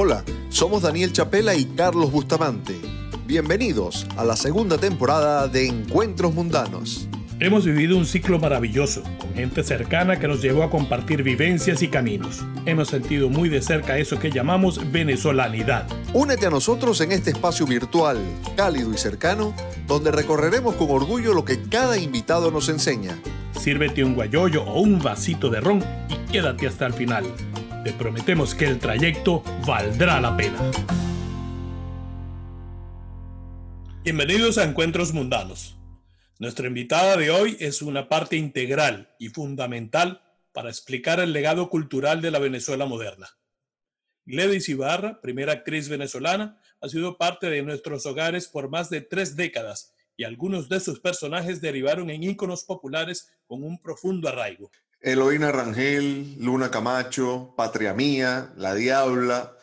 Hola, somos Daniel Chapela y Carlos Bustamante. Bienvenidos a la segunda temporada de Encuentros Mundanos. Hemos vivido un ciclo maravilloso, con gente cercana que nos llevó a compartir vivencias y caminos. Hemos sentido muy de cerca eso que llamamos venezolanidad. Únete a nosotros en este espacio virtual, cálido y cercano, donde recorreremos con orgullo lo que cada invitado nos enseña. Sírvete un guayoyo o un vasito de ron y quédate hasta el final. Te prometemos que el trayecto valdrá la pena. Bienvenidos a Encuentros Mundanos. Nuestra invitada de hoy es una parte integral y fundamental para explicar el legado cultural de la Venezuela moderna. Gladys Ibarra, primera actriz venezolana, ha sido parte de nuestros hogares por más de tres décadas y algunos de sus personajes derivaron en íconos populares con un profundo arraigo. Eloína Rangel, Luna Camacho, Patria Mía, La Diabla,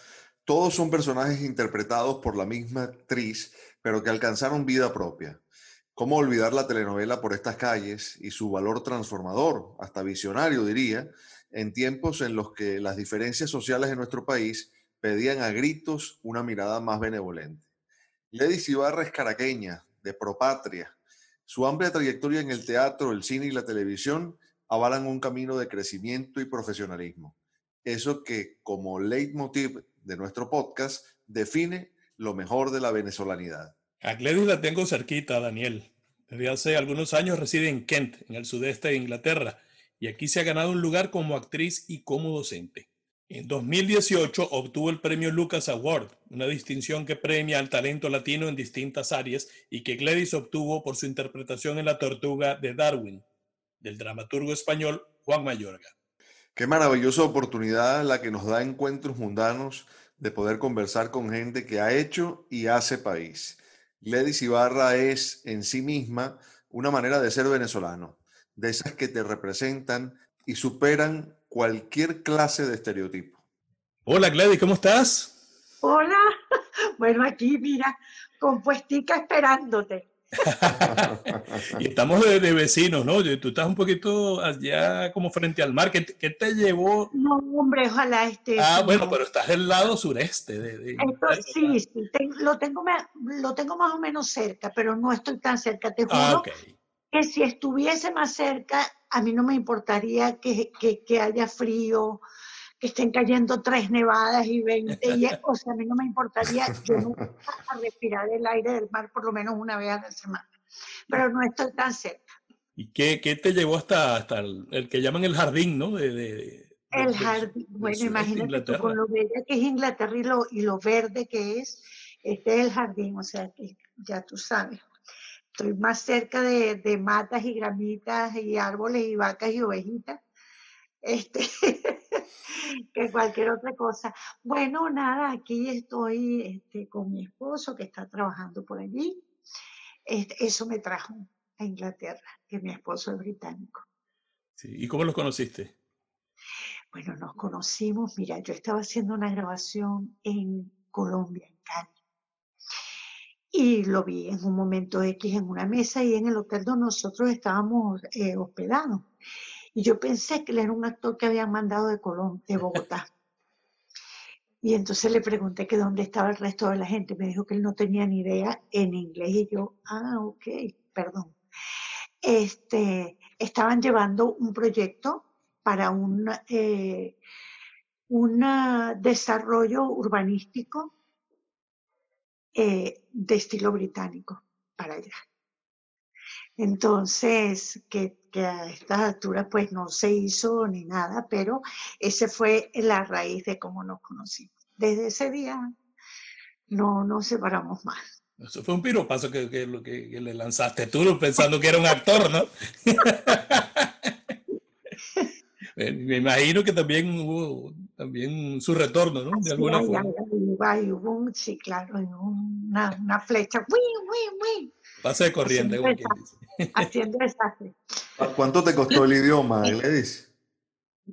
todos son personajes interpretados por la misma actriz, pero que alcanzaron vida propia. ¿Cómo olvidar la telenovela por estas calles y su valor transformador, hasta visionario diría, en tiempos en los que las diferencias sociales en nuestro país pedían a gritos una mirada más benevolente? Lady Ibarra es caraqueña, de propatria. Su amplia trayectoria en el teatro, el cine y la televisión avalan un camino de crecimiento y profesionalismo. Eso que, como leitmotiv de nuestro podcast, define lo mejor de la venezolanidad. A Gladys la tengo cerquita, Daniel. Desde hace algunos años reside en Kent, en el sudeste de Inglaterra, y aquí se ha ganado un lugar como actriz y como docente. En 2018 obtuvo el premio Lucas Award, una distinción que premia al talento latino en distintas áreas y que Gladys obtuvo por su interpretación en La Tortuga de Darwin, del dramaturgo español Juan Mayorga. Qué maravillosa oportunidad la que nos da encuentros mundanos de poder conversar con gente que ha hecho y hace país. Gladys Ibarra es en sí misma una manera de ser venezolano, de esas que te representan y superan cualquier clase de estereotipo. Hola Gladys, ¿cómo estás? Hola, bueno aquí mira, compuestica esperándote. y estamos de, vecinos, ¿no? Tú estás un poquito allá como frente al mar. ¿Qué, te llevó? No, hombre, ojalá esté. Ah, bueno, pero estás del lado sureste. De, sí, sí lo, tengo, lo tengo más o menos cerca, pero no estoy tan cerca. Te ah, juro que si estuviese más cerca, a mí no me importaría que, que, que haya frío, que estén cayendo tres nevadas y veinte, o sea, a mí no me importaría, yo no a respirar el aire del mar por lo menos una vez a la semana, pero no estoy tan cerca. ¿Y qué, qué te llevó hasta, hasta el, que llaman el jardín, no? De, el jardín, bueno, imagínate tú con lo bella que es Inglaterra y lo, y lo verde que es, este es el jardín, o sea, que ya tú sabes. Estoy más cerca de, de matas y gramitas y árboles y vacas y ovejitas este, que cualquier otra cosa. Bueno, nada, aquí estoy este, con mi esposo que está trabajando por allí. Este, eso me trajo a Inglaterra, que mi esposo es británico. ¿Y cómo los conociste? Bueno, nos conocimos, mira, yo estaba haciendo una grabación en Colombia, en Cali. Y lo vi en un momento X en una mesa y en el hotel donde nosotros estábamos eh, hospedados. Y yo pensé que él era un actor que habían mandado de Colón, de Bogotá. Y entonces le pregunté que dónde estaba el resto de la gente. Me dijo que él no tenía ni idea en inglés. Y yo, ah, ok, perdón. Este, estaban llevando un proyecto para un, eh, un desarrollo urbanístico eh, de estilo británico para allá. Entonces, que, a estas alturas pues no se hizo ni nada, pero ese fue la raíz de cómo nos conocimos. Desde ese día no nos separamos más. Eso fue un piropazo que, que, que, le lanzaste tú pensando que era un actor, ¿no? Me imagino que también hubo también su retorno, ¿no? De alguna sí, forma. hubo un, sí, claro, una, una flecha. ¡Uy, uy, uy! Pase de corriente, como quien dice. Haciendo desastre. ¿Cuánto te costó el idioma, Gladys?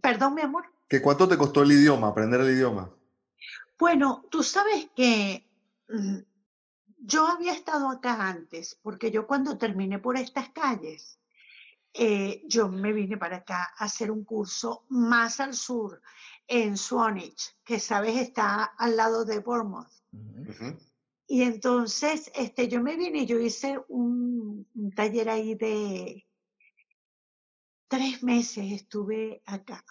Perdón, mi amor. ¿Qué cuánto te costó el idioma, aprender el idioma? Bueno, tú sabes que mm, yo había estado acá antes, porque yo cuando terminé por estas calles, eh, yo me vine para acá a hacer un curso más al sur, en Swanage, que sabes está al lado de Bournemouth. Y entonces este, yo me vine y yo hice un, taller ahí de tres meses, estuve acá.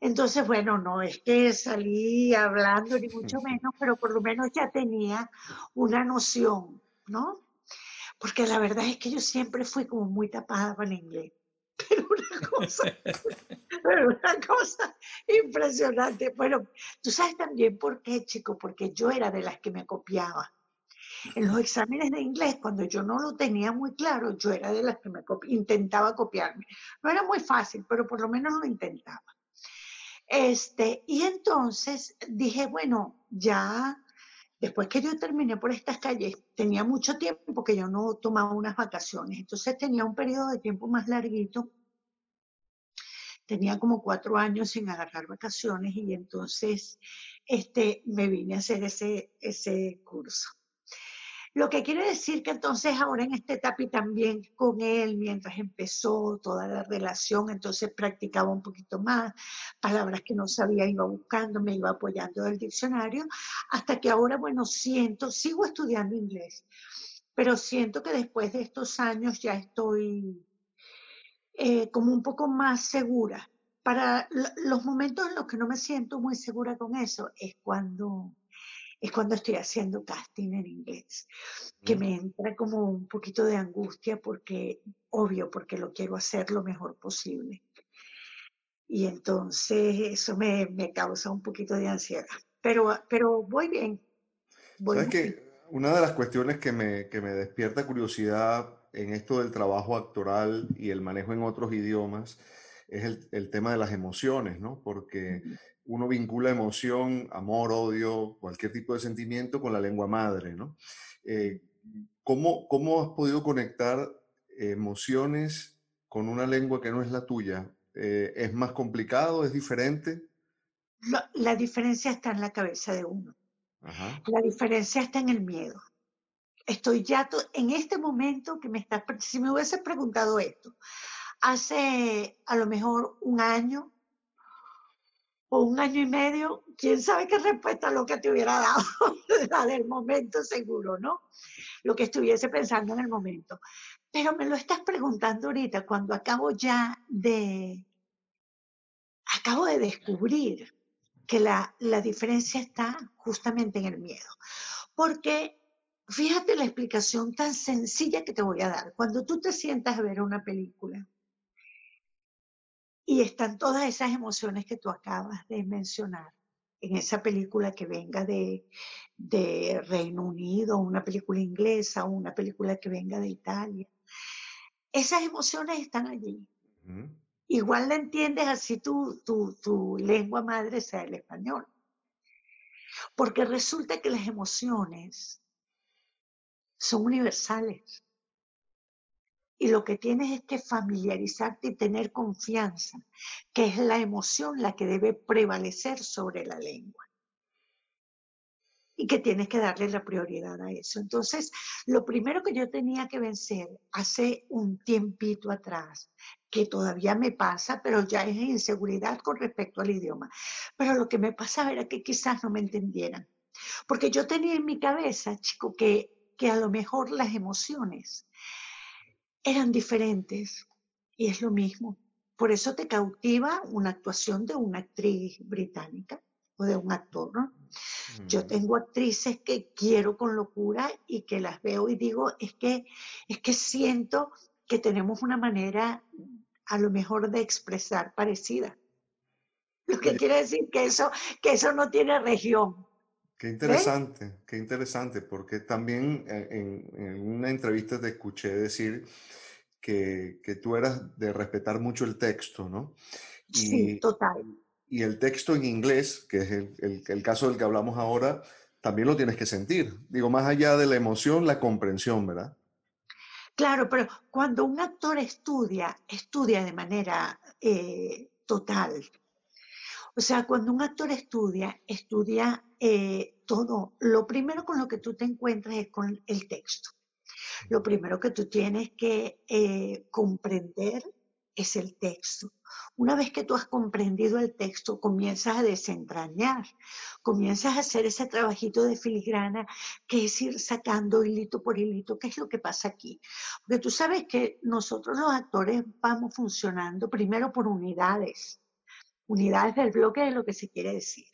Entonces, bueno, no es que salí hablando ni mucho menos, pero por lo menos ya tenía una noción, ¿no? Porque la verdad es que yo siempre fui como muy tapada el inglés. Pero una cosa, pero una cosa impresionante. Bueno, tú sabes también por qué, chico, porque yo era de las que me copiaba. En los exámenes de inglés, cuando yo no lo tenía muy claro, yo era de las que me intentaba copiarme. No era muy fácil, pero por lo menos lo intentaba. Este, y entonces dije, bueno, ya Después que yo terminé por estas calles, tenía mucho tiempo que yo no tomaba unas vacaciones, entonces tenía un periodo de tiempo más larguito. Tenía como cuatro años sin agarrar vacaciones y entonces este, me vine a hacer ese, ese curso. Lo que quiere decir que entonces ahora en esta etapa y también con él, mientras empezó toda la relación, entonces practicaba un poquito más, palabras que no sabía, iba buscando, me iba apoyando del diccionario, hasta que ahora, bueno, siento, sigo estudiando inglés, pero siento que después de estos años ya estoy eh, como un poco más segura. Para los momentos en los que no me siento muy segura con eso es cuando es cuando estoy haciendo casting en inglés, que me entra como un poquito de angustia porque, obvio, porque lo quiero hacer lo mejor posible. Y entonces eso me, me causa un poquito de ansiedad. Pero, pero voy bien. ¿Sabes que Una de las cuestiones que me, que me despierta curiosidad en esto del trabajo actoral y el manejo en otros idiomas es el, el tema de las emociones, ¿no? Porque uno vincula emoción, amor, odio, cualquier tipo de sentimiento con la lengua madre, ¿no? Eh, ¿cómo, ¿Cómo has podido conectar emociones con una lengua que no es la tuya? Eh, ¿Es más complicado? ¿Es diferente? La, diferencia está en la cabeza de uno. La diferencia está en el miedo. Estoy ya en este momento que me estás, si me hubieses preguntado esto, hace a lo mejor un año, o un año y medio, quién sabe qué respuesta lo que te hubiera dado, la del momento seguro, ¿no? Lo que estuviese pensando en el momento. Pero me lo estás preguntando ahorita cuando acabo ya de, acabo de descubrir que la, la diferencia está justamente en el miedo. Porque fíjate la explicación tan sencilla que te voy a dar. Cuando tú te sientas a ver una película, y están todas esas emociones que tú acabas de mencionar en esa película que venga de, de Reino Unido, una película inglesa una película que venga de Italia. Esas emociones están allí. Igual la entiendes así tu, tu, tu lengua madre sea el español. Porque resulta que las emociones son universales. Y lo que tienes es que familiarizarte y tener confianza, que es la emoción la que debe prevalecer sobre la lengua. Y que tienes que darle la prioridad a eso. Entonces, lo primero que yo tenía que vencer hace un tiempito atrás, que todavía me pasa, pero ya es inseguridad con respecto al idioma. Pero lo que me pasaba era que quizás no me entendieran. Porque yo tenía en mi cabeza, chico, que, que a lo mejor las emociones eran diferentes y es lo mismo. Por eso te cautiva una actuación de una actriz británica o de un actor, ¿no? Yo mm. tengo actrices que quiero con locura y que las veo y digo, es que, es que siento que tenemos una manera a lo mejor de expresar parecida. Lo que quiere decir que eso, que eso no tiene región. Qué interesante, qué interesante, porque también eh, en, una entrevista te escuché decir que, que, tú eras de respetar mucho el texto, ¿no? Y, sí, total. Y el texto en inglés, que es el, el, caso del que hablamos ahora, también lo tienes que sentir. Digo, más allá de la emoción, la comprensión, ¿verdad? Claro, pero cuando un actor estudia, estudia de manera eh, total, o sea, cuando un actor estudia, estudia eh, todo. Lo primero con lo que tú te encuentras es con el texto. Lo primero que tú tienes que eh, comprender es el texto. Una vez que tú has comprendido el texto, comienzas a desentrañar, comienzas a hacer ese trabajito de filigrana que es ir sacando hilito por hilito, qué es lo que pasa aquí. Porque tú sabes que nosotros los actores vamos funcionando primero por unidades, unidades del bloque de lo que se quiere decir.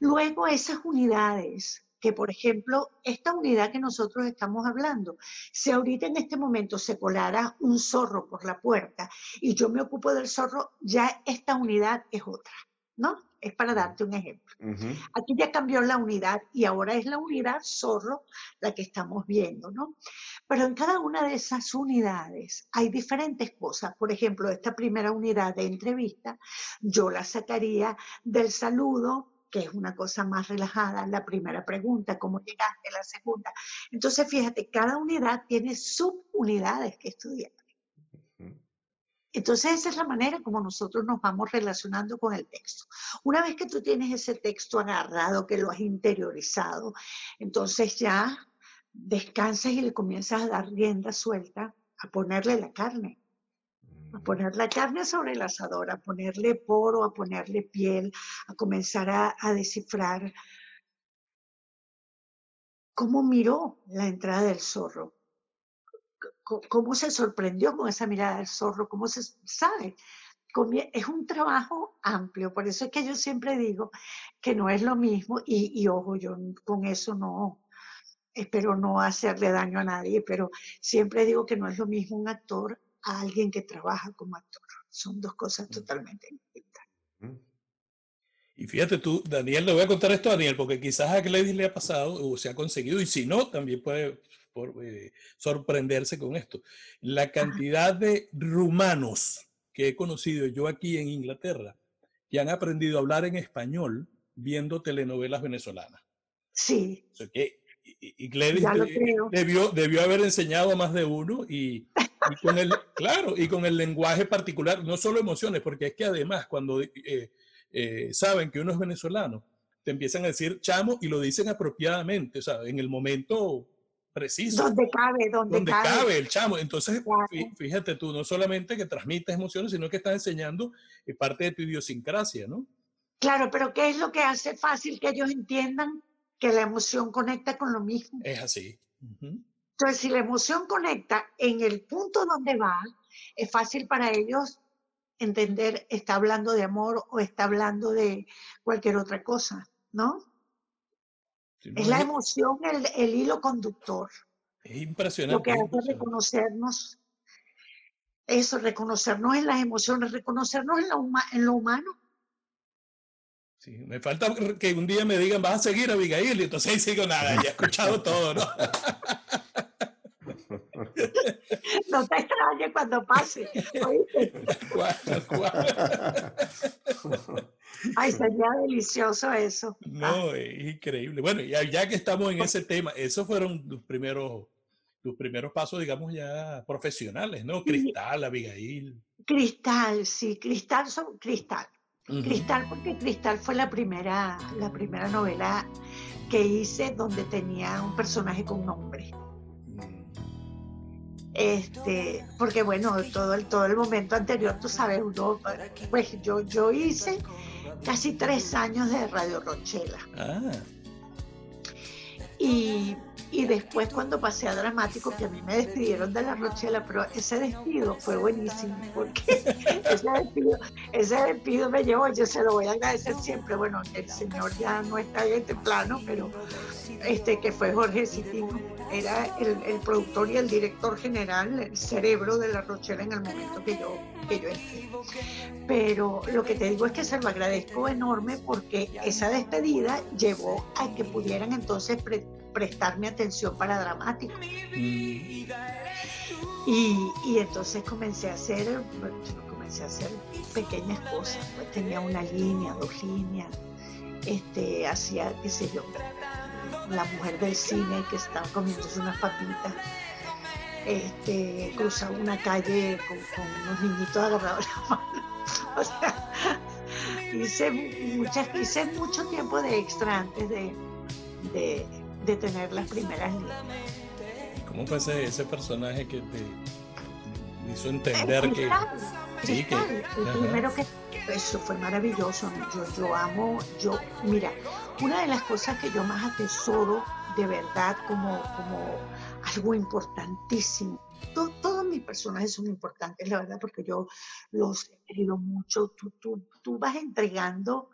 Luego esas unidades que, por ejemplo, esta unidad que nosotros estamos hablando, si ahorita en este momento se colara un zorro por la puerta y yo me ocupo del zorro, ya esta unidad es otra, ¿no? Es para darte un ejemplo. Aquí ya cambió la unidad y ahora es la unidad zorro la que estamos viendo, ¿no? Pero en cada una de esas unidades hay diferentes cosas. Por ejemplo, esta primera unidad de entrevista, yo la sacaría del saludo, que es una cosa más relajada, la primera pregunta, cómo llegaste, la segunda. Entonces, fíjate, cada unidad tiene subunidades que estudiar. Entonces, esa es la manera como nosotros nos vamos relacionando con el texto. Una vez que tú tienes ese texto agarrado, que lo has interiorizado, entonces ya descansas y le comienzas a dar rienda suelta a ponerle la carne a poner la carne sobre el asador, a ponerle poro, a ponerle piel, a comenzar a, descifrar cómo miró la entrada del zorro, cómo se sorprendió con esa mirada del zorro, cómo se sabe. Es un trabajo amplio, por eso es que yo siempre digo que no es lo mismo, y, y ojo, yo con eso no, espero no hacerle daño a nadie, pero siempre digo que no es lo mismo un actor a alguien que trabaja como actor. Son dos cosas totalmente distintas. Y fíjate tú, Daniel, le voy a contar esto a Daniel, porque quizás a Gladys le ha pasado o se ha conseguido, y si no, también puede eh, sorprenderse con esto. La cantidad de rumanos que he conocido yo aquí en Inglaterra que han aprendido a hablar en español viendo telenovelas venezolanas. Sí. O sea que, y, Gladys debió, debió haber enseñado a más de uno y, y con el, claro, y con el lenguaje particular, no solo emociones, porque es que además cuando eh, eh, saben que uno es venezolano, te empiezan a decir chamo y lo dicen apropiadamente, o sea, en el momento preciso. Donde cabe, donde, donde cabe. el chamo. Entonces, fíjate tú, no solamente que transmites emociones, sino que estás enseñando eh, parte de tu idiosincrasia, ¿no? Claro, pero ¿qué es lo que hace fácil que ellos entiendan que la emoción conecta con lo mismo? Es así. Entonces, si la emoción conecta en el punto donde va, es fácil para ellos entender, está hablando de amor o está hablando de cualquier otra cosa, ¿no? Es la emoción el, hilo conductor. Es impresionante. Lo que hace reconocernos, eso, reconocernos en las emociones, reconocernos en lo, en lo humano. Sí, me falta que un día me digan, vas a seguir a Abigail, y entonces ahí sigo nada, ya he escuchado todo, ¿no? No te extrañes cuando pase. Ay, sería delicioso eso. No, es increíble. Bueno, ya, ya que estamos en ese tema, esos fueron los primeros, los primeros pasos, digamos, ya profesionales, ¿no? Cristal, Abigail. Cristal, sí, Cristal son Cristal. Cristal, porque Cristal fue la primera, la primera novela que hice donde tenía un personaje con nombre. Este, porque bueno, todo el, todo el momento anterior, tú sabes, uno, pues yo, yo hice casi tres años de Radio Rochela. Ah. Y, y, después cuando pasé a Dramático, que a mí me despidieron de la Rochela, pero ese despido fue buenísimo, porque ese despido, ese despido me llevó, yo se lo voy a agradecer siempre, bueno, el señor ya no está en este plano, pero este que fue Jorge Citino era el, productor y el director general, el cerebro de La Rochela en el momento que yo, que yo. Pero lo que te digo es que se lo agradezco enorme porque esa despedida llevó a que pudieran entonces prestarme atención para dramático. Mm. Y, y, entonces comencé a hacer, comencé a hacer pequeñas cosas. Pues tenía una línea, dos líneas, este, hacía, qué sé yo, la mujer del cine que estaba comiéndose unas papitas, este, cruzaba una calle con, unos niñitos agarrados la mano. O sea, hice, muchas, hice mucho tiempo de extra antes de, de, tener las primeras líneas. ¿Cómo fue ese, ese personaje que te hizo entender que... Sí, que... El primero que... Eso fue maravilloso. Yo, yo amo, yo, mira, una de las cosas que yo más atesoro de verdad como, como algo importantísimo. todos mis personajes son importantes, la verdad, porque yo los he querido mucho. Tú, tú, tú vas entregando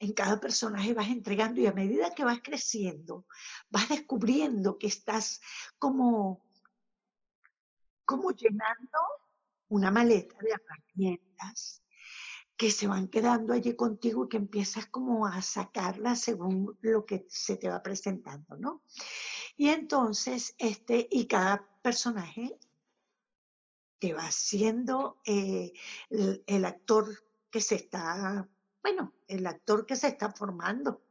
en cada personaje vas entregando y a medida que vas creciendo, vas descubriendo que estás como, como llenando una maleta de herramientas que se van quedando allí contigo y que empiezas como a sacarlas según lo que se te va presentando, ¿no? Y entonces, este, y cada personaje te va siendo eh, el actor que se está bueno, el actor que se está formando.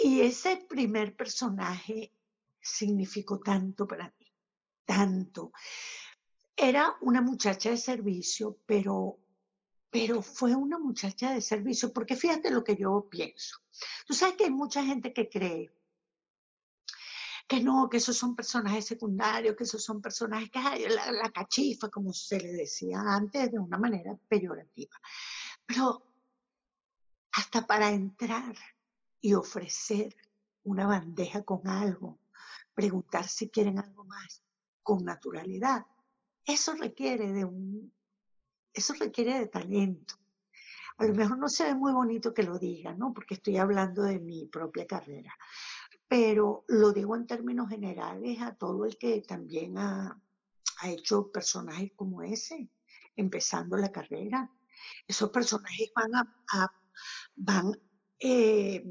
Y ese primer personaje significó tanto para mí, tanto. Era una muchacha de servicio, pero, pero fue una muchacha de servicio, porque fíjate lo que yo pienso. Tú sabes que hay mucha gente que cree que no, que esos son personajes secundarios, que esos son personajes que hay la, la cachifa, como se le decía antes, de una manera peyorativa. Pero hasta para entrar y ofrecer una bandeja con algo, preguntar si quieren algo más con naturalidad. Eso requiere de un, eso requiere de talento. A lo mejor no se ve muy bonito que lo diga, ¿no? Porque estoy hablando de mi propia carrera. Pero lo digo en términos generales a todo el que también ha, ha hecho personajes como ese, empezando la carrera. Esos personajes van a van eh,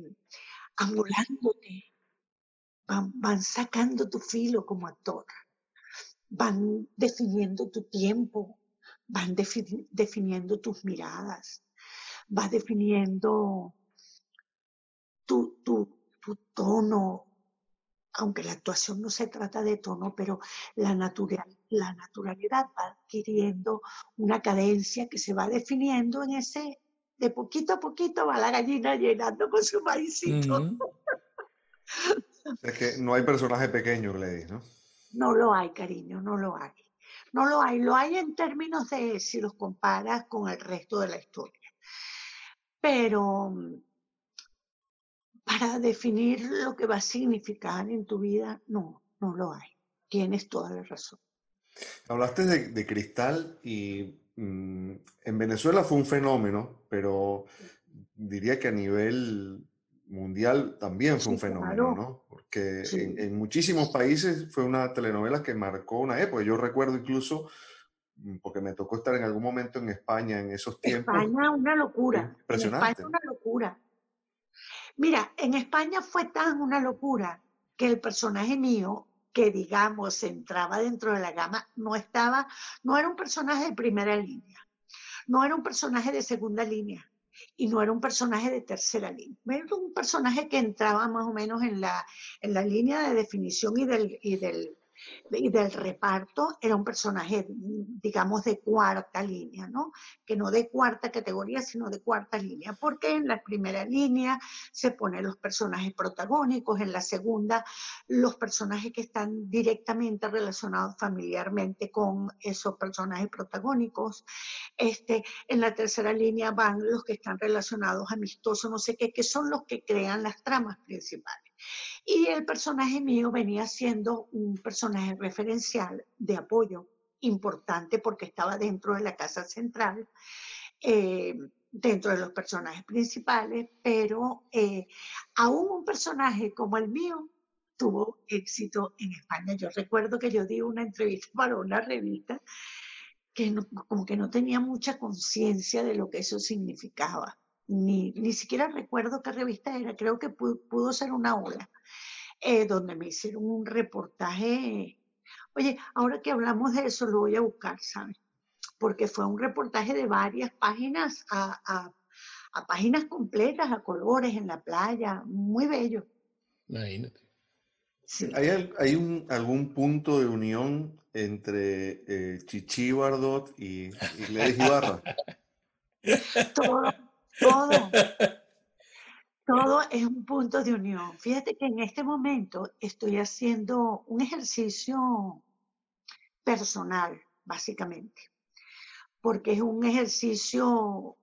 van, sacando tu filo como actor, van definiendo tu tiempo, van definiendo tus miradas, vas definiendo tu, tu, tu tono, aunque la actuación no se trata de tono, pero la, natural, la naturalidad va adquiriendo una cadencia que se va definiendo en ese de poquito a poquito va la gallina llenando con su maicito. es que no hay personaje pequeño, Gladys, ¿no? No lo hay, cariño, no lo hay. No lo hay. Lo hay en términos de si los comparas con el resto de la historia. Pero para definir lo que va a significar en tu vida, no, no lo hay. Tienes toda la razón. Hablaste de, de Cristal y Mm, en Venezuela fue un fenómeno, pero diría que a nivel mundial también fue un fenómeno, ¿no? Porque en, muchísimos países fue una telenovela que marcó una época. Yo recuerdo incluso, mm, porque me tocó estar en algún momento en España en esos tiempos. España, una locura. Impresionante. España, una locura. Mira, en España fue tan una locura que el personaje mío que digamos entraba dentro de la gama, no estaba, no era un personaje de primera línea, no era un personaje de segunda línea y no era un personaje de tercera línea, era un personaje que entraba más o menos en la, en la línea de definición y del, y del y del reparto era un personaje, digamos, de cuarta línea, ¿no? Que no de cuarta categoría, sino de cuarta línea, porque en la primera línea se ponen los personajes protagónicos, en la segunda los personajes que están directamente relacionados familiarmente con esos personajes protagónicos, este, en la tercera línea van los que están relacionados amistosos, no sé qué, que son los que crean las tramas principales. Y el personaje mío venía siendo un personaje referencial de apoyo importante porque estaba dentro de la casa central, eh, dentro de los personajes principales, pero eh, aún un personaje como el mío tuvo éxito en España. Yo recuerdo que yo di una entrevista para una revista que como que no tenía mucha conciencia de lo que eso significaba. Ni, ni siquiera recuerdo qué revista era, creo que pudo ser una ola. Eh, donde me hicieron un reportaje. Oye, ahora que hablamos de eso, lo voy a buscar, ¿sabes? Porque fue un reportaje de varias páginas a, páginas completas, a colores, en la playa, muy bello. Imagínate. ¿Hay, hay un, algún punto de unión entre eh, Chichi Bardot y, y Ibarra? todo, todo. Todo es un punto de unión. Fíjate que en este momento estoy haciendo un ejercicio personal, básicamente, porque es un ejercicio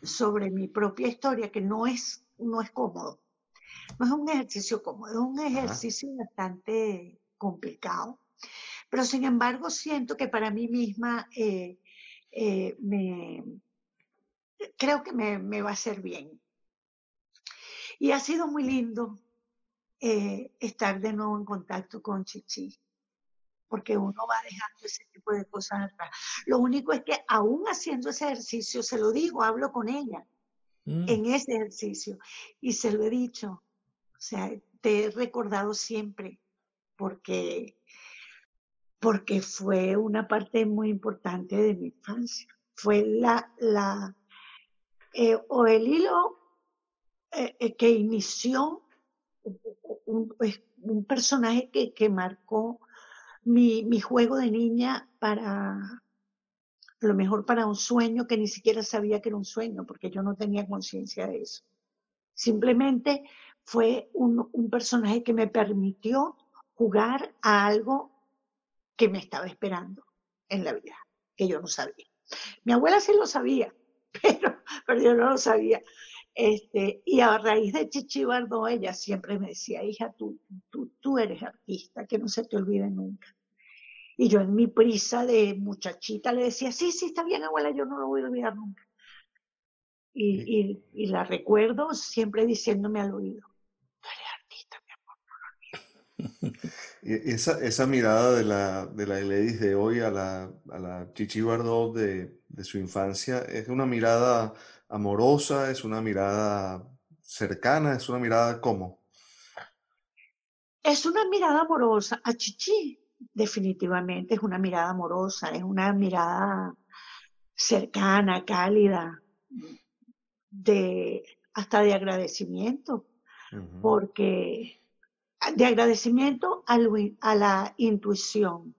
sobre mi propia historia que no es, no es cómodo. No es un ejercicio cómodo, es un ejercicio bastante complicado. Pero sin embargo siento que para mí misma eh, eh, me, creo que me, me, va a hacer bien. Y ha sido muy lindo eh, estar de nuevo en contacto con Chichi, porque uno va dejando ese tipo de cosas atrás. Lo único es que aún haciendo ese ejercicio, se lo digo, hablo con ella mm. en ese ejercicio y se lo he dicho, o sea, te he recordado siempre, porque, porque fue una parte muy importante de mi infancia. Fue la, la, eh, o el hilo eh, eh, que inició un, pues, un personaje que, que marcó mi, mi, juego de niña para, lo mejor para un sueño que ni siquiera sabía que era un sueño, porque yo no tenía conciencia de eso. Simplemente fue un, un personaje que me permitió jugar a algo que me estaba esperando en la vida, que yo no sabía. Mi abuela sí lo sabía, pero, pero yo no lo sabía. Este, y a raíz de Chichi Bardó, ella siempre me decía, hija, tú, tú, tú eres artista, que no se te olvide nunca. Y yo en mi prisa de muchachita le decía, sí, sí, está bien, abuela, yo no lo voy a olvidar nunca. Y, y, y la recuerdo siempre diciéndome al oído, tú eres artista, mi amor, no lo olvides. Esa, esa mirada de la, de la Gladys de hoy a la, a la Chichi Bardot de, de su infancia es una mirada amorosa, es una mirada cercana, es una mirada cómo? Es una mirada amorosa. A Chichi definitivamente es una mirada amorosa, es una mirada cercana, cálida, de hasta de agradecimiento, porque de agradecimiento a, la intuición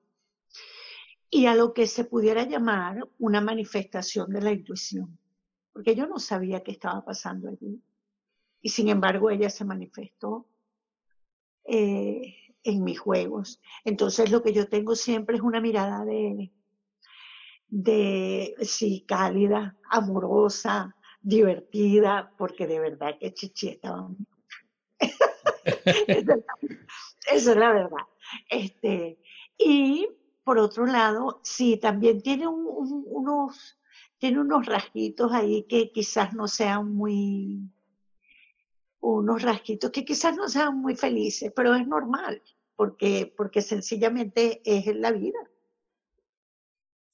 y a lo que se pudiera llamar una manifestación de la intuición porque yo no sabía qué estaba pasando allí. Y sin embargo ella se manifestó eh, en mis juegos. Entonces lo que yo tengo siempre es una mirada de, de sí, cálida, amorosa, divertida, porque de verdad que Chichi estaba... Esa es la verdad. Este, y por otro lado, sí, también tiene unos tiene unos rasguitos ahí que quizás no sean muy, unos rasguitos que quizás no sean muy felices, pero es normal, porque, porque sencillamente es la vida.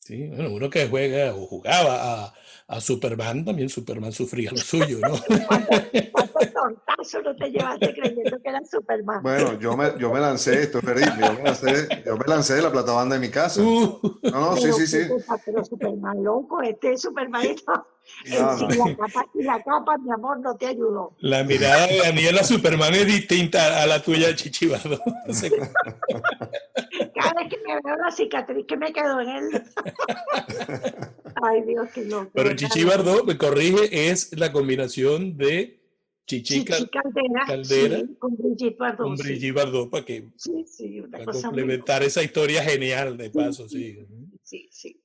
Sí, bueno, uno que juega o jugaba a, a Superman, también Superman sufría lo suyo, ¿no? ¿Cuántos tontazos no te llevaste creyendo que era Superman? Bueno, yo me, yo me lancé, esto es terrible, yo me lancé, yo me lancé de la platabanda de mi casa. Uh. no, no, sí, sí, sí. Pero Superman loco, este es Supermanito. No, no. La capa, y la capa, mi amor, no te ayudó. La mirada de Daniela Superman es distinta a la tuya, Chichibado. Cada vez que me veo la cicatriz que me quedó en él. Ay, Dios, qué loco. Pero Chichi Bardot, me corrige, es la combinación de Chichi, Chichi Caldera, Caldera sí, con Brigitte Bardot. Con Brigitte Bardot, para que sí, sí, para complementar esa historia genial, de paso, sí. Sí, sí.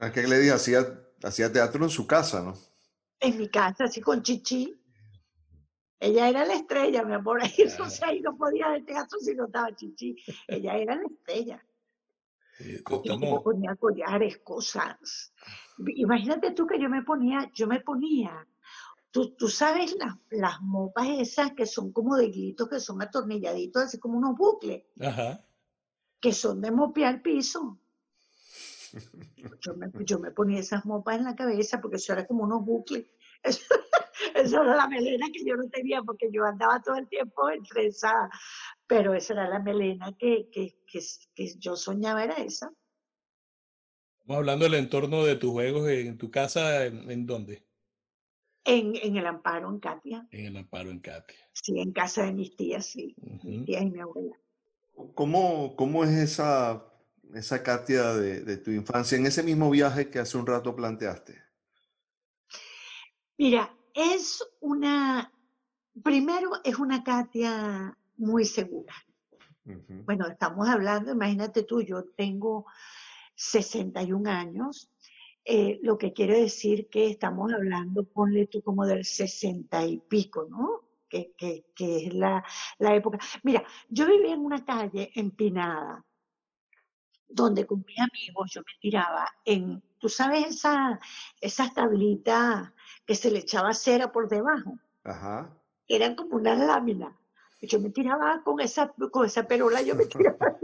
Es que le dije, hacía, hacía teatro en su casa, ¿no? En mi casa, así con Chichi. Ella era la estrella, mi amor. Ahí, o sea, ahí no podía haber teatro si no estaba Chichi. Ella era la estrella. Sí, yo ponía collares, cosas. Imagínate tú que yo me ponía, yo me ponía, tú, tú sabes las, las mopas esas que son como de glitos, que son atornilladitos, así como unos bucles, Ajá. que son de mopear piso. Yo me, yo me ponía esas mopas en la cabeza porque eso era como unos bucles. Eso, era la melena que yo no tenía porque yo andaba todo el tiempo estresada. Pero esa era la melena que, que, que, que yo soñaba, era esa. Estamos hablando del entorno de tus juegos en tu casa, ¿en, dónde? En, en, el Amparo, en Katia. En el Amparo, en Katia. Sí, en casa de mis tías, sí. Mis tías y mi abuela. ¿Cómo, cómo es esa, esa Katia de, de, tu infancia en ese mismo viaje que hace un rato planteaste? Mira, es una, primero es una Katia muy segura. Bueno, estamos hablando, imagínate tú, yo tengo 61 años, eh, lo que quiere decir que estamos hablando, ponle tú como del 60 y pico, ¿no? Que, que, que es la, la, época. Mira, yo vivía en una calle empinada, donde con mis amigos yo me tiraba en, tú sabes, esa, esas tablitas que se le echaba cera por debajo. Ajá. Eran como una lámina yo me tiraba con esa, con esa perola, yo me tiraba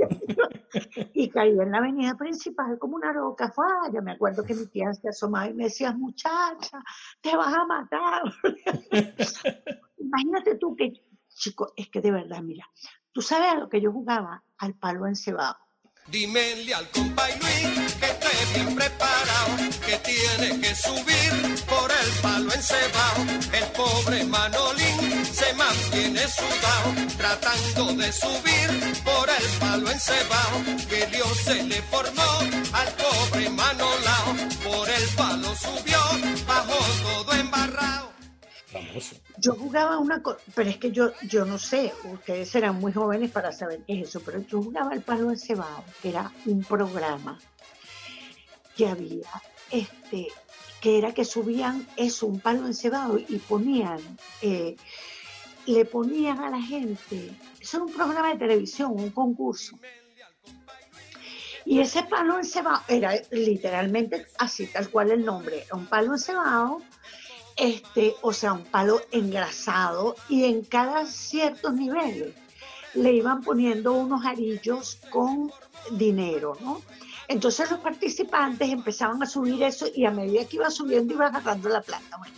y caí en la avenida principal como una roca. Fue, ya me acuerdo que mi tía se asomaba y me decía, muchacha, te vas a matar. Imagínate tú que, chico, es que de verdad, mira, tú sabes a lo que yo jugaba, al palo encebado. Dímele al compay Luis que esté bien preparado, que tiene que subir por el palo encebado. El pobre Manolín se mantiene sudado, tratando de subir por el palo encebado. Que Dios se le formó al pobre Manolao, por el palo subió, bajó todo embarrado. Yo jugaba una cosa, pero es que yo, yo no sé, ustedes eran muy jóvenes para saber qué es eso, pero yo jugaba el palo encebado, que era un programa que había, este, que era que subían eso, un palo encebado, y ponían, eh, le ponían a la gente, eso era un programa de televisión, un concurso. Y ese palo encebado era literalmente así, tal cual el nombre, un palo encebado este, o sea, un palo engrasado y en cada ciertos niveles le iban poniendo unos arillos con dinero, ¿no? Entonces los participantes empezaban a subir eso y a medida que iba subiendo iba agarrando la plata. Bueno,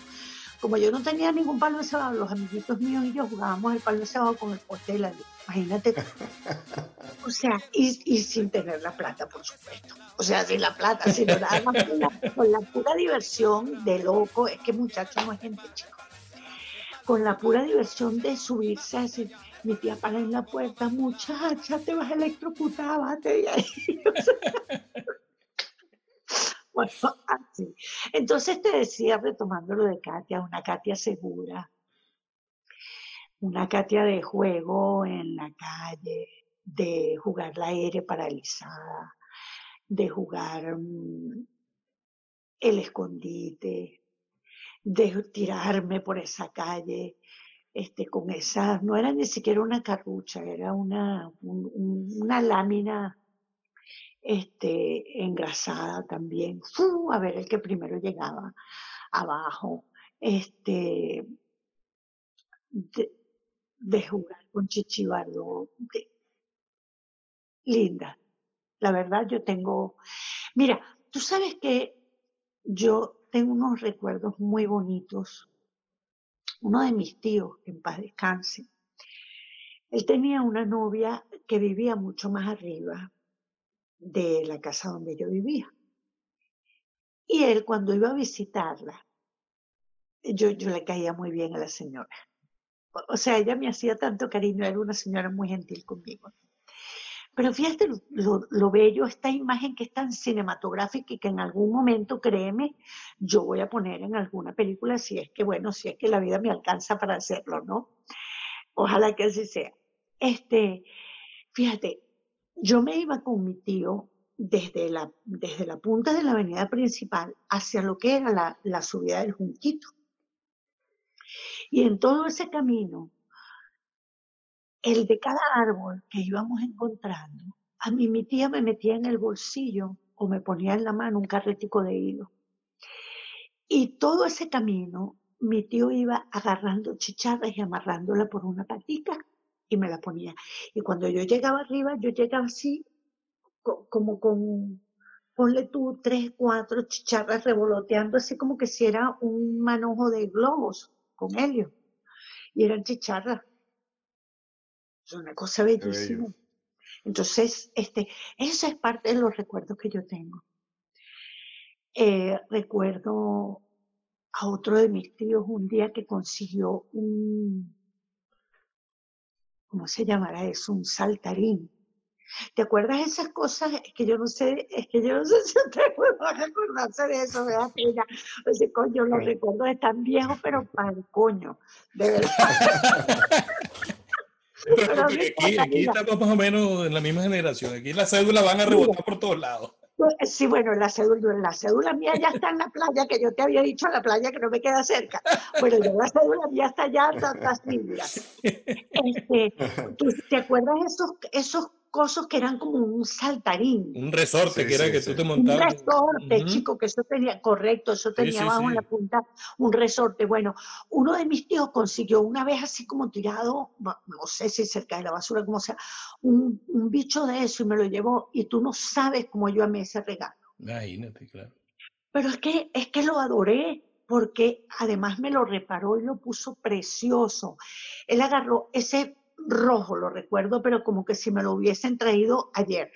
como yo no tenía ningún palo de cebado, los amiguitos míos y yo jugábamos el palo de cebado con el poste de la luz. Imagínate. O sea, y, y, sin tener la plata, por supuesto. O sea, sin la plata, sino nada más con la, con la pura diversión de loco. Es que muchachos no es gente chico. Con la pura diversión de subirse a decir, mi tía para en la puerta, muchacha, te vas a electrocutar, bate de ahí. Bueno, así. Entonces te decía, retomando lo de Katia, una Katia segura, una Katia de juego en la calle, de jugar la aire paralizada, de jugar mm, el escondite, de tirarme por esa calle, este, con esa, no era ni siquiera una carrucha, era una, una lámina este, engrasada también. A ver el que primero llegaba abajo. Este, de, jugar con Chichibardo. linda. La verdad, yo tengo. Mira, tú sabes que yo tengo unos recuerdos muy bonitos. Uno de mis tíos, en paz descanse, él tenía una novia que vivía mucho más arriba, de la casa donde yo vivía. Y él cuando iba a visitarla, yo, yo le caía muy bien a la señora. O sea, ella me hacía tanto cariño, era una señora muy gentil conmigo. Pero fíjate lo, lo, bello, esta imagen que es tan cinematográfica y que en algún momento, créeme, yo voy a poner en alguna película si es que, bueno, si es que la vida me alcanza para hacerlo, ¿no? Ojalá que así sea. Este, fíjate, yo me iba con mi tío desde la, desde la punta de la avenida principal hacia lo que era la, la subida del Junquito. Y en todo ese camino, el de cada árbol que íbamos encontrando, a mí mi tía me metía en el bolsillo o me ponía en la mano un carretico de hilo. Y todo ese camino, mi tío iba agarrando chicharras y amarrándola por una patica y me la ponía. Y cuando yo llegaba arriba, yo llegaba así, como con, ponle tú tres, cuatro chicharras revoloteando, así como que si era un manojo de globos con helio. Y eran chicharras. Es una cosa bellísima. Entonces, este, eso es parte de los recuerdos que yo tengo. Eh, recuerdo a otro de mis tíos un día que consiguió un, ¿cómo se llamará eso? Un saltarín. ¿Te acuerdas de esas cosas? Es que yo no sé, es que yo no sé si ustedes van a acordarse de eso, me da pena. O sea, coño, los recuerdos están viejos, pero para el coño, de verdad. Pero aquí, aquí estamos más o menos en la misma generación. Aquí las cédulas van a rebotar por todos lados. Sí, bueno, la cédula, la cédula mía ya está en la playa, que yo te había dicho, la playa que no me queda cerca. Bueno, yo la cédula mía está allá, las Biblias. Este, ¿tú, ¿Te acuerdas esos, esos cosas que eran como un saltarín. Un resorte, que era que tú te montabas. Un resorte, chico, que eso tenía, correcto, eso tenía abajo en la punta un resorte. Bueno, uno de mis tíos consiguió una vez así como tirado, no sé si cerca de la basura, como sea, un, un bicho de eso y me lo llevó y tú no sabes cómo yo amé ese regalo. Imagínate, claro. Pero es que, es que lo adoré porque además me lo reparó y lo puso precioso. Él agarró ese rojo, lo recuerdo, pero como que si me lo hubiesen traído ayer.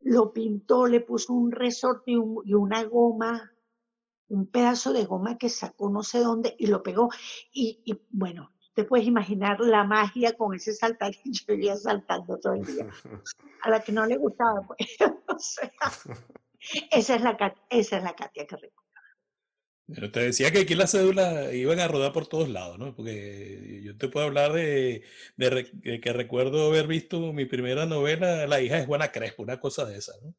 Lo pintó, le puso un resorte y, una goma, un pedazo de goma que sacó no sé dónde y lo pegó. Y, bueno, te puedes imaginar la magia con ese saltar que yo iba saltando todo el día. A la que no le gustaba, pues. o sea, esa es la, esa es la Katia que recuerdo. Pero te decía que aquí las cédulas iban a rodar por todos lados, ¿no? Porque yo te puedo hablar de, que recuerdo haber visto mi primera novela, La hija de Juana Crespo, una cosa de esa, ¿no?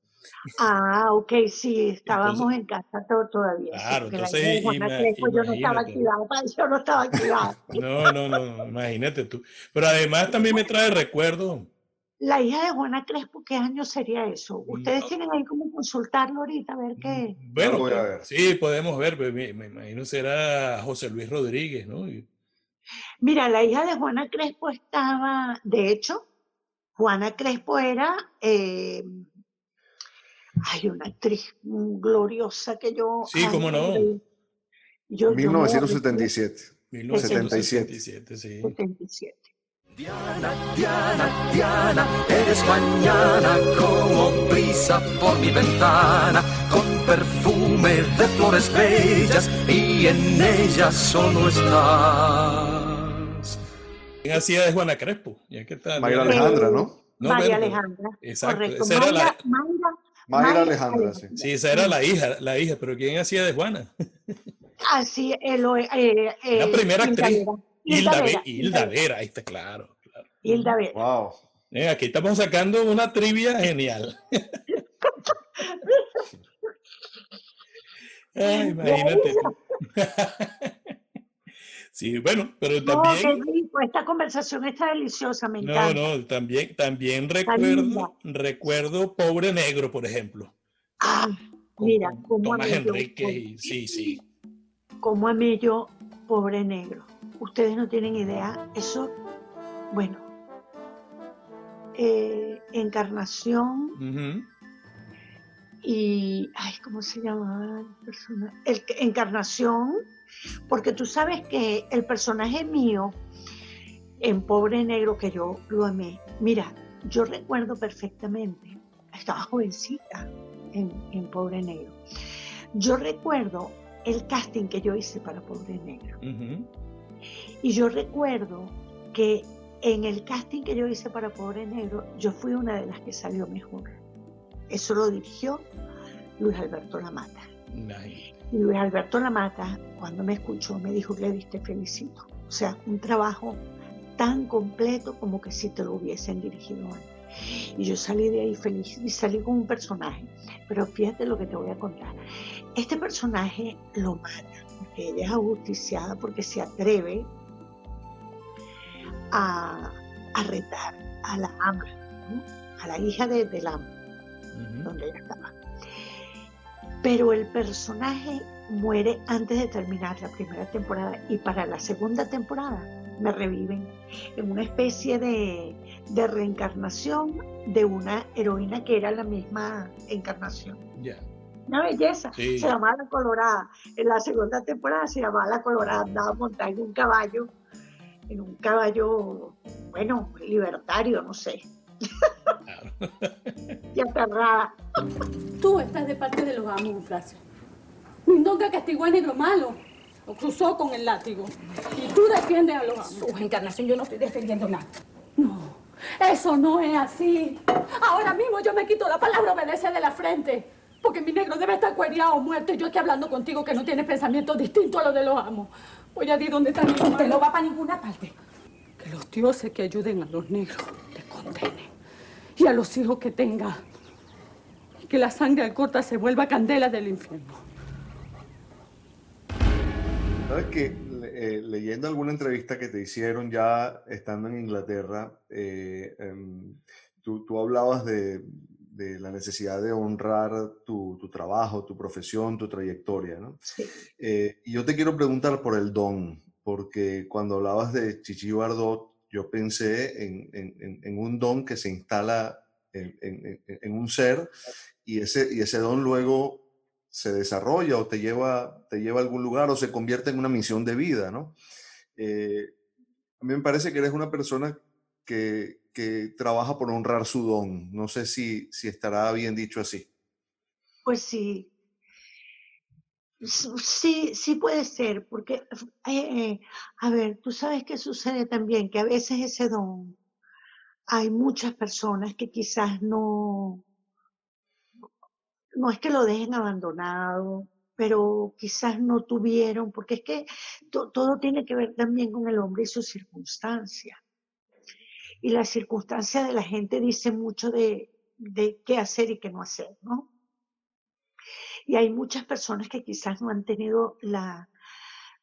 Ah, ok, sí, estábamos en casa todavía. Claro, entonces. Juana Crespo, yo no estaba activado, yo no estaba activado. No, no, no, imagínate tú. Pero además también me trae recuerdos la hija de Juana Crespo, ¿qué año sería eso? Ustedes tienen ahí como consultarlo ahorita, a ver qué. Mm, bueno, voy a ver. sí, podemos ver, pues, me, me, imagino será José Luis Rodríguez, ¿no? Mira, la hija de Juana Crespo estaba, de hecho, Juana Crespo era, eh, hay una actriz gloriosa que yo... Sí, cómo no. Yo, 1977. 1977, sí. 77. Diana, Diana, Diana, eres mañana como brisa por mi ventana, con perfume de flores bellas y en ellas solo estás. ¿Quién hacía de Juana Crespo? Mayra Alejandra, ¿no? no María Alejandra. Exacto. Correcto. Esa era la... Mayra, Alejandra, sí. Sí, esa era la hija, la hija, pero ¿quién hacía de Juana? Así, el, eh, eh, la primera actriz. Hilda, Vera. Hilda Vera, ahí está claro. claro. Hilda Vera. Wow. Eh, aquí estamos sacando una trivia genial. Ay, imagínate. sí, bueno, pero también. No, Esta conversación está deliciosa, me encanta. No, no, también, también recuerdo, recuerdo Pobre Negro, por ejemplo. Ah, mira, como Tomás Enrique, sí, sí. Como a mí yo, Pobre Negro ustedes no tienen idea, eso, bueno, eh, encarnación y, ay, ¿cómo se llamaba el personaje? encarnación, porque tú sabes que el personaje mío en Pobre Negro, que yo lo amé, mira, yo recuerdo perfectamente, estaba jovencita en, en Pobre Negro, yo recuerdo el casting que yo hice para Pobre Negro. Y yo recuerdo que en el casting que yo hice para Pobre Negro, yo fui una de las que salió mejor. Eso lo dirigió Luis Alberto Lamata. Y Luis Alberto Lamata, cuando me escuchó, me dijo que le diste felicito. O sea, un trabajo tan completo como que si te lo hubiesen dirigido antes. Y yo salí de ahí feliz y salí con un personaje. Pero fíjate lo que te voy a contar. Este personaje lo mata, porque ella es ajusticiada, porque se atreve a, retar a la ama, a la hija de, del ama, donde ella estaba. Pero el personaje muere antes de terminar la primera temporada y para la segunda temporada me reviven en una especie de, reencarnación de una heroína que era la misma encarnación. Una belleza. Se llamaba La Colorada. En la segunda temporada se llamaba La Colorada. Andaba montada en un caballo en un caballo, bueno, libertario, no sé. y aterrada. Tú estás de parte de los amos, Eufrasio. Mindonga castigó al negro malo. Lo cruzó con el látigo. Y tú defiendes a los amos. Su encarnación, yo no estoy defendiendo nada. No, Eso no es así. Ahora mismo yo me quito la palabra obedecer de la frente. Porque mi negro debe estar cueriado o muerto y yo aquí hablando contigo que no tiene pensamiento distinto a lo de los amos. Voy a decir dónde está mi Usted no va para ninguna parte. Que los dioses que ayuden a los negros le condenen. Y a los hijos que tenga. Y que la sangre al corta se vuelva candela del infierno. Sabes que eh, leyendo alguna entrevista que te hicieron ya estando en Inglaterra, eh, em, tú, tú, hablabas de, de, la necesidad de honrar tu, tu, trabajo, tu profesión, tu trayectoria, ¿no? Sí. Eh, y yo te quiero preguntar por el don, porque cuando hablabas de Chichi Bardot, yo pensé en, en, en, un don que se instala en, en un ser y ese, y ese don luego se desarrolla o te lleva, te lleva a algún lugar o se convierte en una misión de vida, ¿no? Eh, a mí me parece que eres una persona que, que, trabaja por honrar su don. No sé si, si estará bien dicho así. Pues sí. Sí, sí puede ser, porque, eh, eh, a ver, tú sabes que sucede también, que a veces ese don, hay muchas personas que quizás no, no es que lo dejen abandonado, pero quizás no tuvieron, porque es que to, todo tiene que ver también con el hombre y sus circunstancias. Y la circunstancia de la gente dice mucho de, qué hacer y qué no hacer, ¿no? Y hay muchas personas que quizás no han tenido la,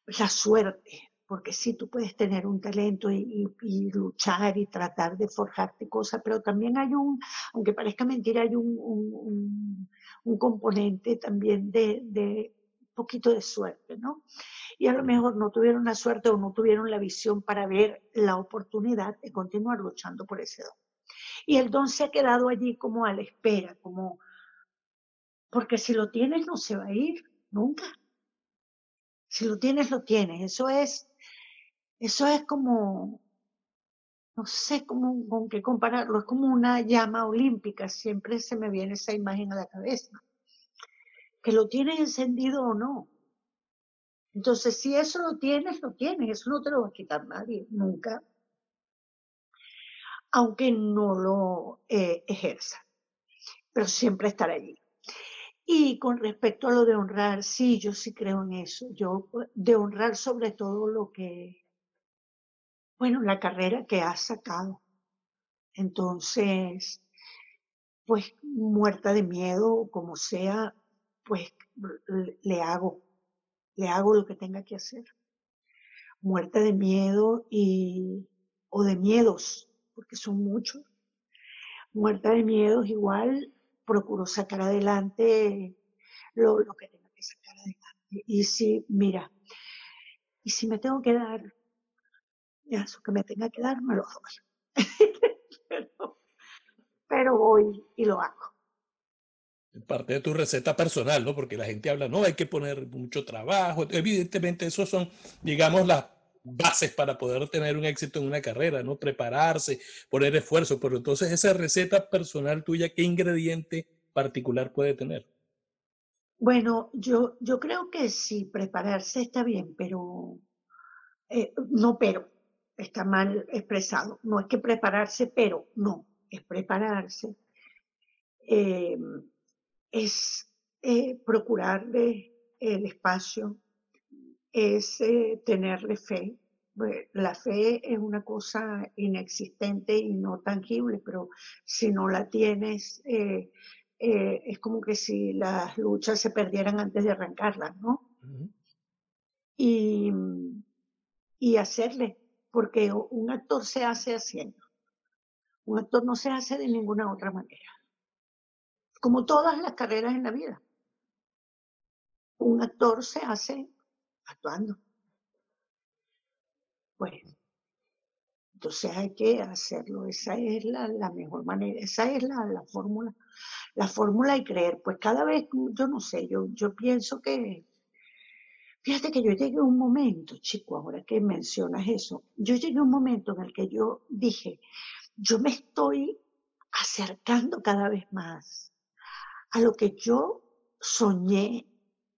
la suerte porque sí, tú puedes tener un talento y, luchar y tratar de forjarte cosas, pero también hay un, aunque parezca mentira, hay un, un, un componente también de, de poquito de suerte, ¿no? Y a lo mejor no tuvieron la suerte o no tuvieron la visión para ver la oportunidad de continuar luchando por ese don. Y el don se ha quedado allí como a la espera, como, porque si lo tienes no se va a ir, nunca. Si lo tienes, lo tienes. Eso es eso es como, no sé cómo, con qué compararlo, es como una llama olímpica, siempre se me viene esa imagen a la cabeza, que lo tienes encendido o no. Entonces, si eso lo tienes, lo tienes, eso no te lo va a quitar nadie, nunca, aunque no lo eh, ejerza, pero siempre estará allí. Y con respecto a lo de honrar, sí, yo sí creo en eso, yo de honrar sobre todo lo que bueno, la carrera que has sacado. Entonces, pues muerta de miedo, como sea, pues le hago, le hago lo que tenga que hacer. Muerta de miedo y, o de miedos, porque son muchos. Muerta de miedos igual, procuro sacar adelante lo, lo que tenga que sacar adelante. Y si, mira, y si me tengo que dar eso que me tenga que dar, me lo doy. pero, pero voy y lo hago. Parte de tu receta personal, ¿no? Porque la gente habla, no, hay que poner mucho trabajo. Evidentemente, esos son, digamos, las bases para poder tener un éxito en una carrera, ¿no? Prepararse, poner esfuerzo. Pero entonces, esa receta personal tuya, ¿qué ingrediente particular puede tener? Bueno, yo, yo creo que sí, prepararse está bien, pero eh, no, pero está mal expresado. No es que prepararse, pero no, es prepararse. Eh, es eh, procurarle el espacio, es eh, tenerle fe. La fe es una cosa inexistente y no tangible, pero si no la tienes, eh, es como que si las luchas se perdieran antes de arrancarlas, ¿no? Uh -huh. y, y hacerle porque un actor se hace haciendo. Un actor no se hace de ninguna otra manera. Como todas las carreras en la vida. Un actor se hace actuando. Bueno, entonces hay que hacerlo. Esa es la, mejor manera. Esa es la, la fórmula. La fórmula y creer. Pues cada vez, yo no sé, yo pienso que, Fíjate que yo llegué a un momento, chico, ahora que mencionas eso, yo llegué a un momento en el que yo dije, yo me estoy acercando cada vez más a lo que yo soñé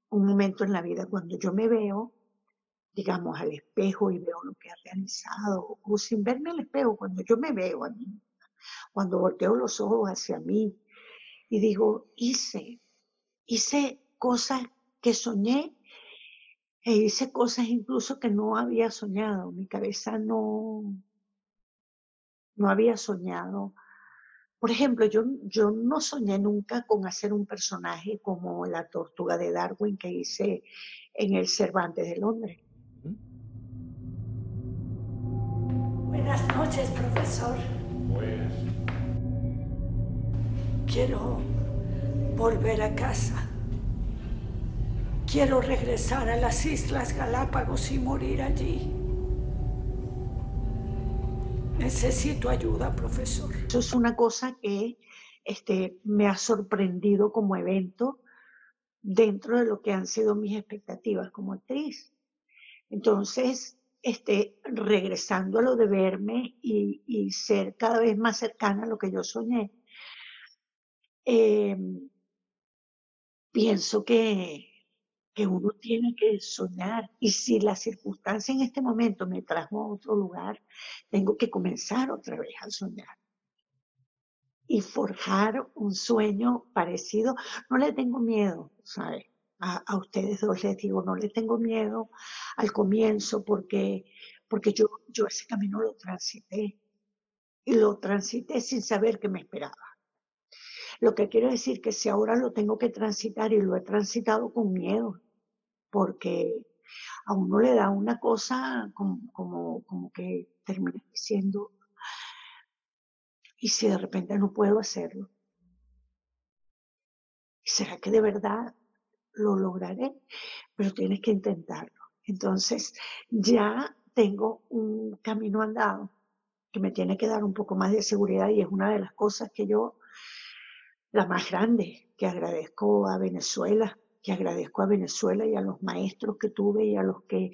un momento en la vida, cuando yo me veo, digamos, al espejo y veo lo que he realizado, o sin verme al espejo, cuando yo me veo a mí, cuando volteo los ojos hacia mí y digo, hice, hice cosas que soñé e hice cosas incluso que no había soñado. Mi cabeza no, no había soñado. Por ejemplo, yo, yo no soñé nunca con hacer un personaje como la tortuga de Darwin que hice en el Cervantes de Londres. Buenas noches, profesor. Buenas. Quiero volver a casa. Quiero regresar a las Islas Galápagos y morir allí. Necesito ayuda, profesor. Eso es una cosa que este, me ha sorprendido como evento dentro de lo que han sido mis expectativas como actriz. Entonces, este, regresando a lo de verme y, ser cada vez más cercana a lo que yo soñé, eh, pienso que, que uno tiene que soñar y si la circunstancia en este momento me trajo a otro lugar, tengo que comenzar otra vez a soñar y forjar un sueño parecido. No le tengo miedo, ¿sabes? A, a, ustedes dos les digo, no le tengo miedo al comienzo porque, porque yo, yo ese camino lo transité y lo transité sin saber qué me esperaba. Lo que quiero decir que si ahora lo tengo que transitar y lo he transitado con miedo, porque a uno le da una cosa como, como, como que termina diciendo, ¿y si de repente no puedo hacerlo? ¿Será que de verdad lo lograré? Pero tienes que intentarlo. Entonces ya tengo un camino andado que me tiene que dar un poco más de seguridad y es una de las cosas que yo, la más grande, que agradezco a Venezuela, que agradezco a Venezuela y a los maestros que tuve y a los que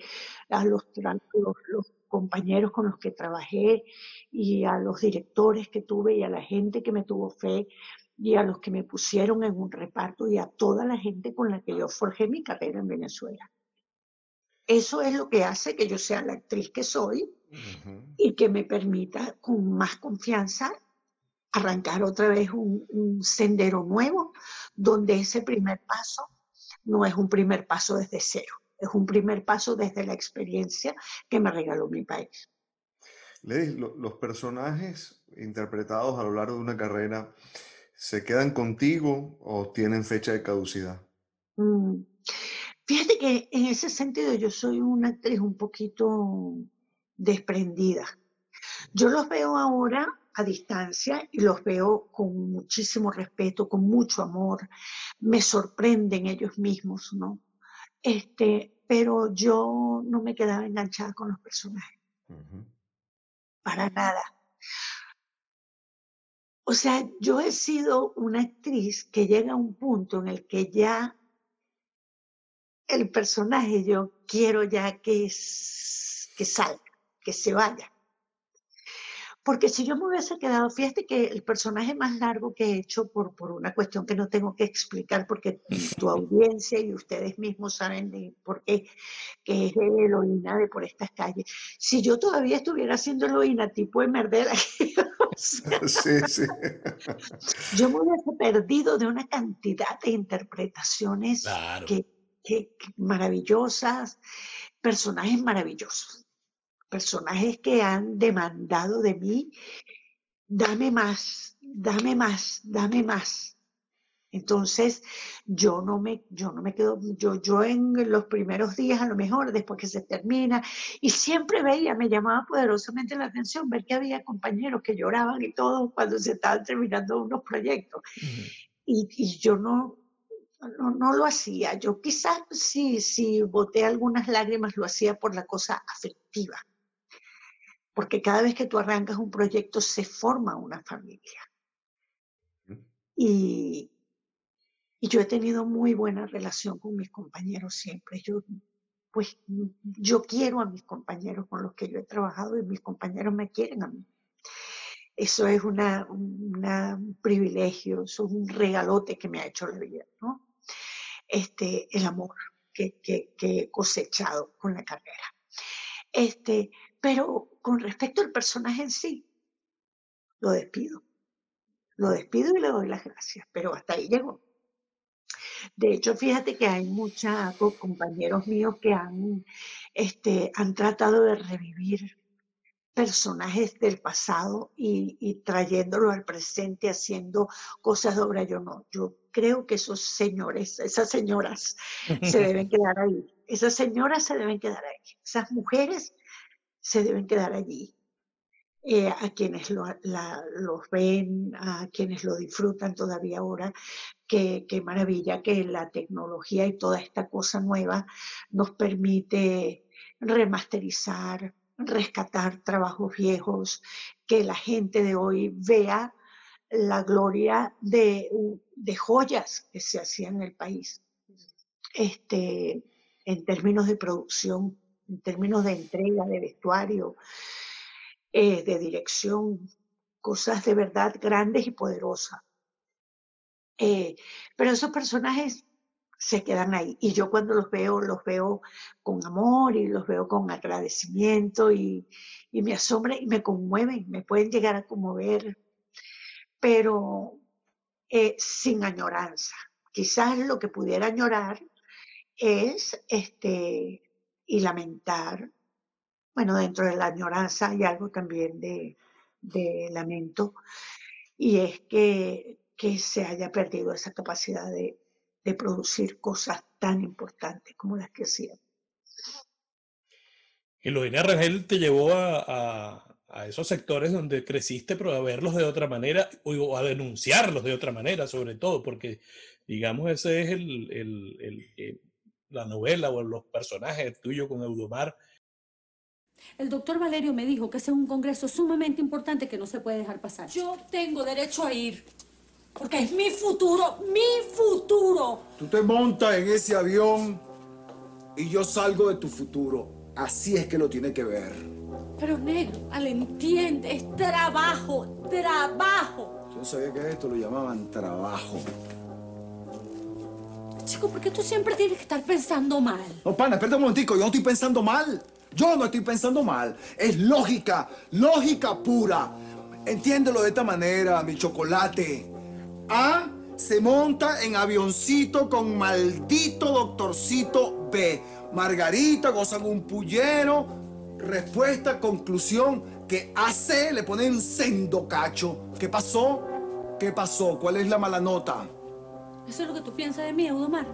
a los, los, los, compañeros con los que trabajé y a los directores que tuve y a la gente que me tuvo fe y a los que me pusieron en un reparto y a toda la gente con la que yo forjé mi carrera en Venezuela. Eso es lo que hace que yo sea la actriz que soy uh -huh. y que me permita con más confianza arrancar otra vez un, un sendero nuevo donde ese primer paso no es un primer paso desde cero, es un primer paso desde la experiencia que me regaló mi país. Ledis, lo, los personajes interpretados a lo largo de una carrera, ¿se quedan contigo o tienen fecha de caducidad? Mm. Fíjate que en ese sentido yo soy una actriz un poquito desprendida. Yo los veo ahora a distancia y los veo con muchísimo respeto, con mucho amor, me sorprenden ellos mismos, ¿no? Este, pero yo no me quedaba enganchada con los personajes. Uh -huh. Para nada. O sea, yo he sido una actriz que llega a un punto en el que ya el personaje yo quiero ya que, que salga, que se vaya. Porque si yo me hubiese quedado, fíjate que el personaje más largo que he hecho por, por una cuestión que no tengo que explicar porque tu audiencia y ustedes mismos saben de por qué, que es de heroína de por estas calles. Si yo todavía estuviera haciendo heroína tipo de Merdera, o sea, sí, sí. yo me hubiese perdido de una cantidad de interpretaciones Claro. que, que- que maravillosas, personajes maravillosos personajes que han demandado de mí, dame más, dame más, dame más. Entonces, yo no me, yo no me quedo, yo, yo en los primeros días, a lo mejor, después que se termina, y siempre veía, me llamaba poderosamente la atención ver que había compañeros que lloraban y todo cuando se estaban terminando unos proyectos. Y, y yo no, no, no lo hacía. Yo quizás si, si boté algunas lágrimas lo hacía por la cosa afectiva porque cada vez que tú arrancas un proyecto se forma una familia. Y, y yo he tenido muy buena relación con mis compañeros siempre. Yo, pues, yo quiero a mis compañeros con los que yo he trabajado y mis compañeros me quieren a mí. Eso es una, una, un privilegio, eso es un regalote que me ha hecho la vida, ¿no? Este, el amor que, que, que he cosechado con la carrera. Este, pero con respecto al personaje en sí, lo despido. Lo despido y le doy las gracias, pero hasta ahí llegó. De hecho, fíjate que hay muchos compañeros míos que han, este, han tratado de revivir personajes del pasado y, y trayéndolo al presente, haciendo cosas de obra. Yo no, yo creo que esos señores, esas señoras se deben quedar ahí. Esas señoras se deben quedar ahí. Esas mujeres se deben quedar allí. Eh, a quienes lo, los ven, a quienes lo disfrutan todavía ahora. Qué, qué maravilla que la tecnología y toda esta cosa nueva nos permite remasterizar, rescatar trabajos viejos, que la gente de hoy vea la gloria de, de joyas que se hacían en el país. Este, en términos de producción, en términos de entrega, de vestuario, eh, de dirección, cosas de verdad grandes y poderosas. Eh, pero esos personajes se quedan ahí. Y yo cuando los veo, los veo con amor y los veo con agradecimiento y, y me asombra y me conmueven, me pueden llegar a conmover, pero eh, sin añoranza. Quizás lo que pudiera añorar es este y lamentar bueno, dentro de la añoranza hay algo también de, lamento, y es que, que, se haya perdido esa capacidad de, producir cosas tan importantes como las que hacían. Y Loina Rangel te llevó a, esos sectores donde creciste, pero a verlos de otra manera o a denunciarlos de otra manera, sobre todo, porque, digamos, ese es el, la novela o los personajes tuyos con Eudomar el doctor Valerio me dijo que ese es un congreso sumamente importante que no se puede dejar pasar. Yo tengo derecho a ir. Porque es mi futuro, mi futuro. Tú te montas en ese avión y yo salgo de tu futuro. Así es que lo tiene que ver. Pero negro, al entiende, es trabajo, trabajo. Yo sabía que esto lo llamaban trabajo. Chico, ¿por qué tú siempre tienes que estar pensando mal? No, pana, espérate un momentico, yo no estoy pensando mal. Yo no estoy pensando mal. Es lógica, lógica pura. Entiéndelo de esta manera, mi chocolate. A se monta en avioncito con maldito doctorcito B. Margarita gozan un pullero. Respuesta, conclusión, que a C le ponen sendo cacho. ¿Qué pasó? ¿Qué pasó? ¿Cuál es la mala nota? Eso es lo que tú piensas de mí, Eudomar.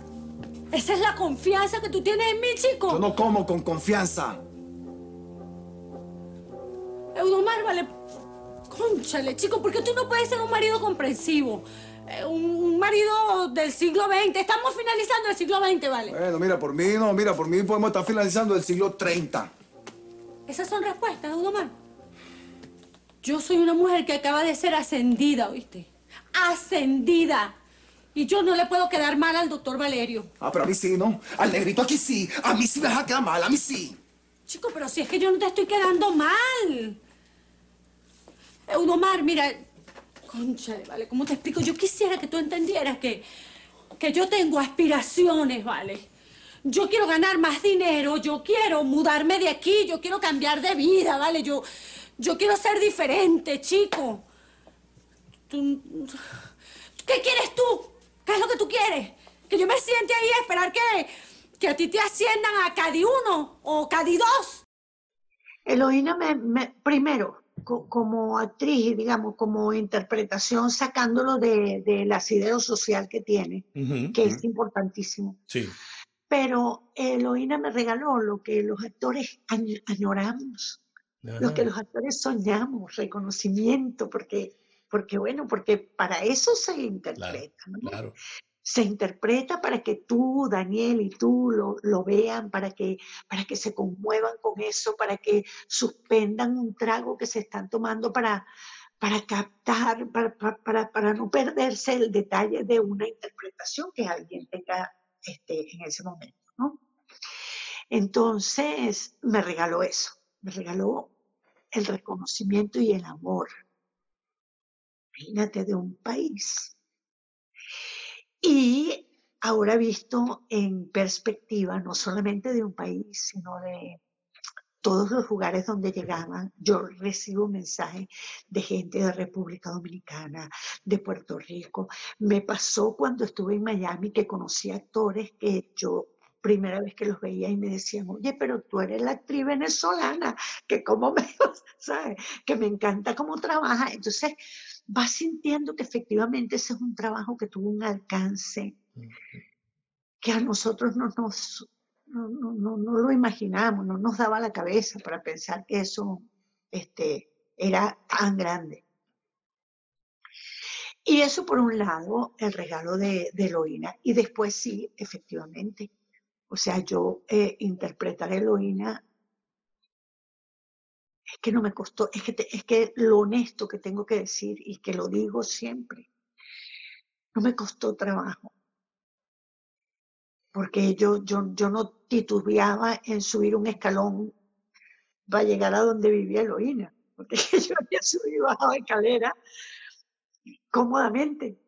Esa es la confianza que tú tienes en mí, chico. Yo no como con confianza. Eudomar, vale. Conchale, chico, ¿por qué tú no puedes ser un marido comprensivo? Eh, un marido del siglo XX. Estamos finalizando el siglo XX, ¿vale? Bueno, mira, por mí no, mira, por mí podemos estar finalizando el siglo 30. Esas son respuestas, Eudomar. Yo soy una mujer que acaba de ser ascendida, ¿oíste? Ascendida. Y yo no le puedo quedar mal al doctor Valerio. Ah, pero a mí sí, ¿no? Al negrito aquí sí. A mí sí me deja quedar mal, a mí sí. Chico, pero si es que yo no te estoy quedando mal. Eudomar, mira, conchale, ¿vale? ¿Cómo te explico? Yo quisiera que tú entendieras que, que yo tengo aspiraciones, ¿vale? Yo quiero ganar más dinero, yo quiero mudarme de aquí, yo quiero cambiar de vida, ¿vale? Yo, yo quiero ser diferente, chico. ¿Qué quieres tú? ¿Qué es lo que tú quieres? Que yo me siente ahí a esperar que, que a ti te asciendan a Cadi 1 o Cadi 2. Eloína, me, primero, como actriz, digamos, como interpretación, sacándolo de, del asidero social que tiene, que es importantísimo. Sí. Pero Eloína me regaló lo que los actores añoramos, lo que los actores soñamos, reconocimiento, porque porque bueno, porque para eso se interpreta, ¿no? Se interpreta para que tú, Daniel, y tú lo, vean, para que, para que se conmuevan con eso, para que suspendan un trago que se están tomando para, para captar, para, para, para, no perderse el detalle de una interpretación que alguien tenga este, en ese momento, ¿no? Entonces me regaló eso, me regaló el reconocimiento y el amor imagínate, de un país. Y ahora visto en perspectiva, no solamente de un país, sino de, todos los lugares donde llegaban, yo recibo mensajes de gente de República Dominicana, de Puerto Rico. Me pasó cuando estuve en Miami que conocí actores que yo primera vez que los veía y me decían, oye, pero tú eres la actriz venezolana, que como me, ¿sabes? Que me encanta cómo trabaja. Entonces, vas sintiendo que efectivamente ese es un trabajo que tuvo un alcance que a nosotros no nos no, no, no, lo imaginamos, no nos daba la cabeza para pensar que eso este, era tan grande. Y eso por un lado, el regalo de, de Eloína. Y después sí, efectivamente. O sea, yo eh, interpretar a Eloína es que no me costó, es que, es que lo honesto que tengo que decir y que lo digo siempre, no me costó trabajo porque yo, yo, yo no titubeaba en subir un escalón para llegar a donde vivía Eloína, porque yo había subido y bajado escalera cómodamente.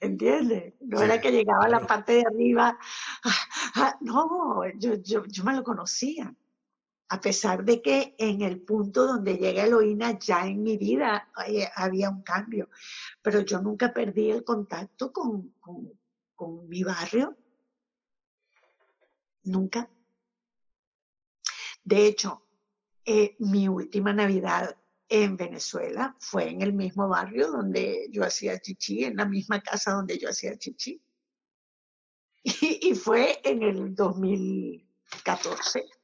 ¿Entiendes? No era que llegaba a la parte de arriba. Ah, ah, no, yo, yo, yo me lo conocía. A pesar de que en el punto donde llega Eloína, ya en mi vida eh, había un cambio. Pero yo nunca perdí el contacto con, con, mi barrio. Nunca. De hecho, eh, mi última Navidad en Venezuela fue en el mismo barrio donde yo hacía chichi, en la misma casa donde yo hacía chichi. Y fue en el 2014.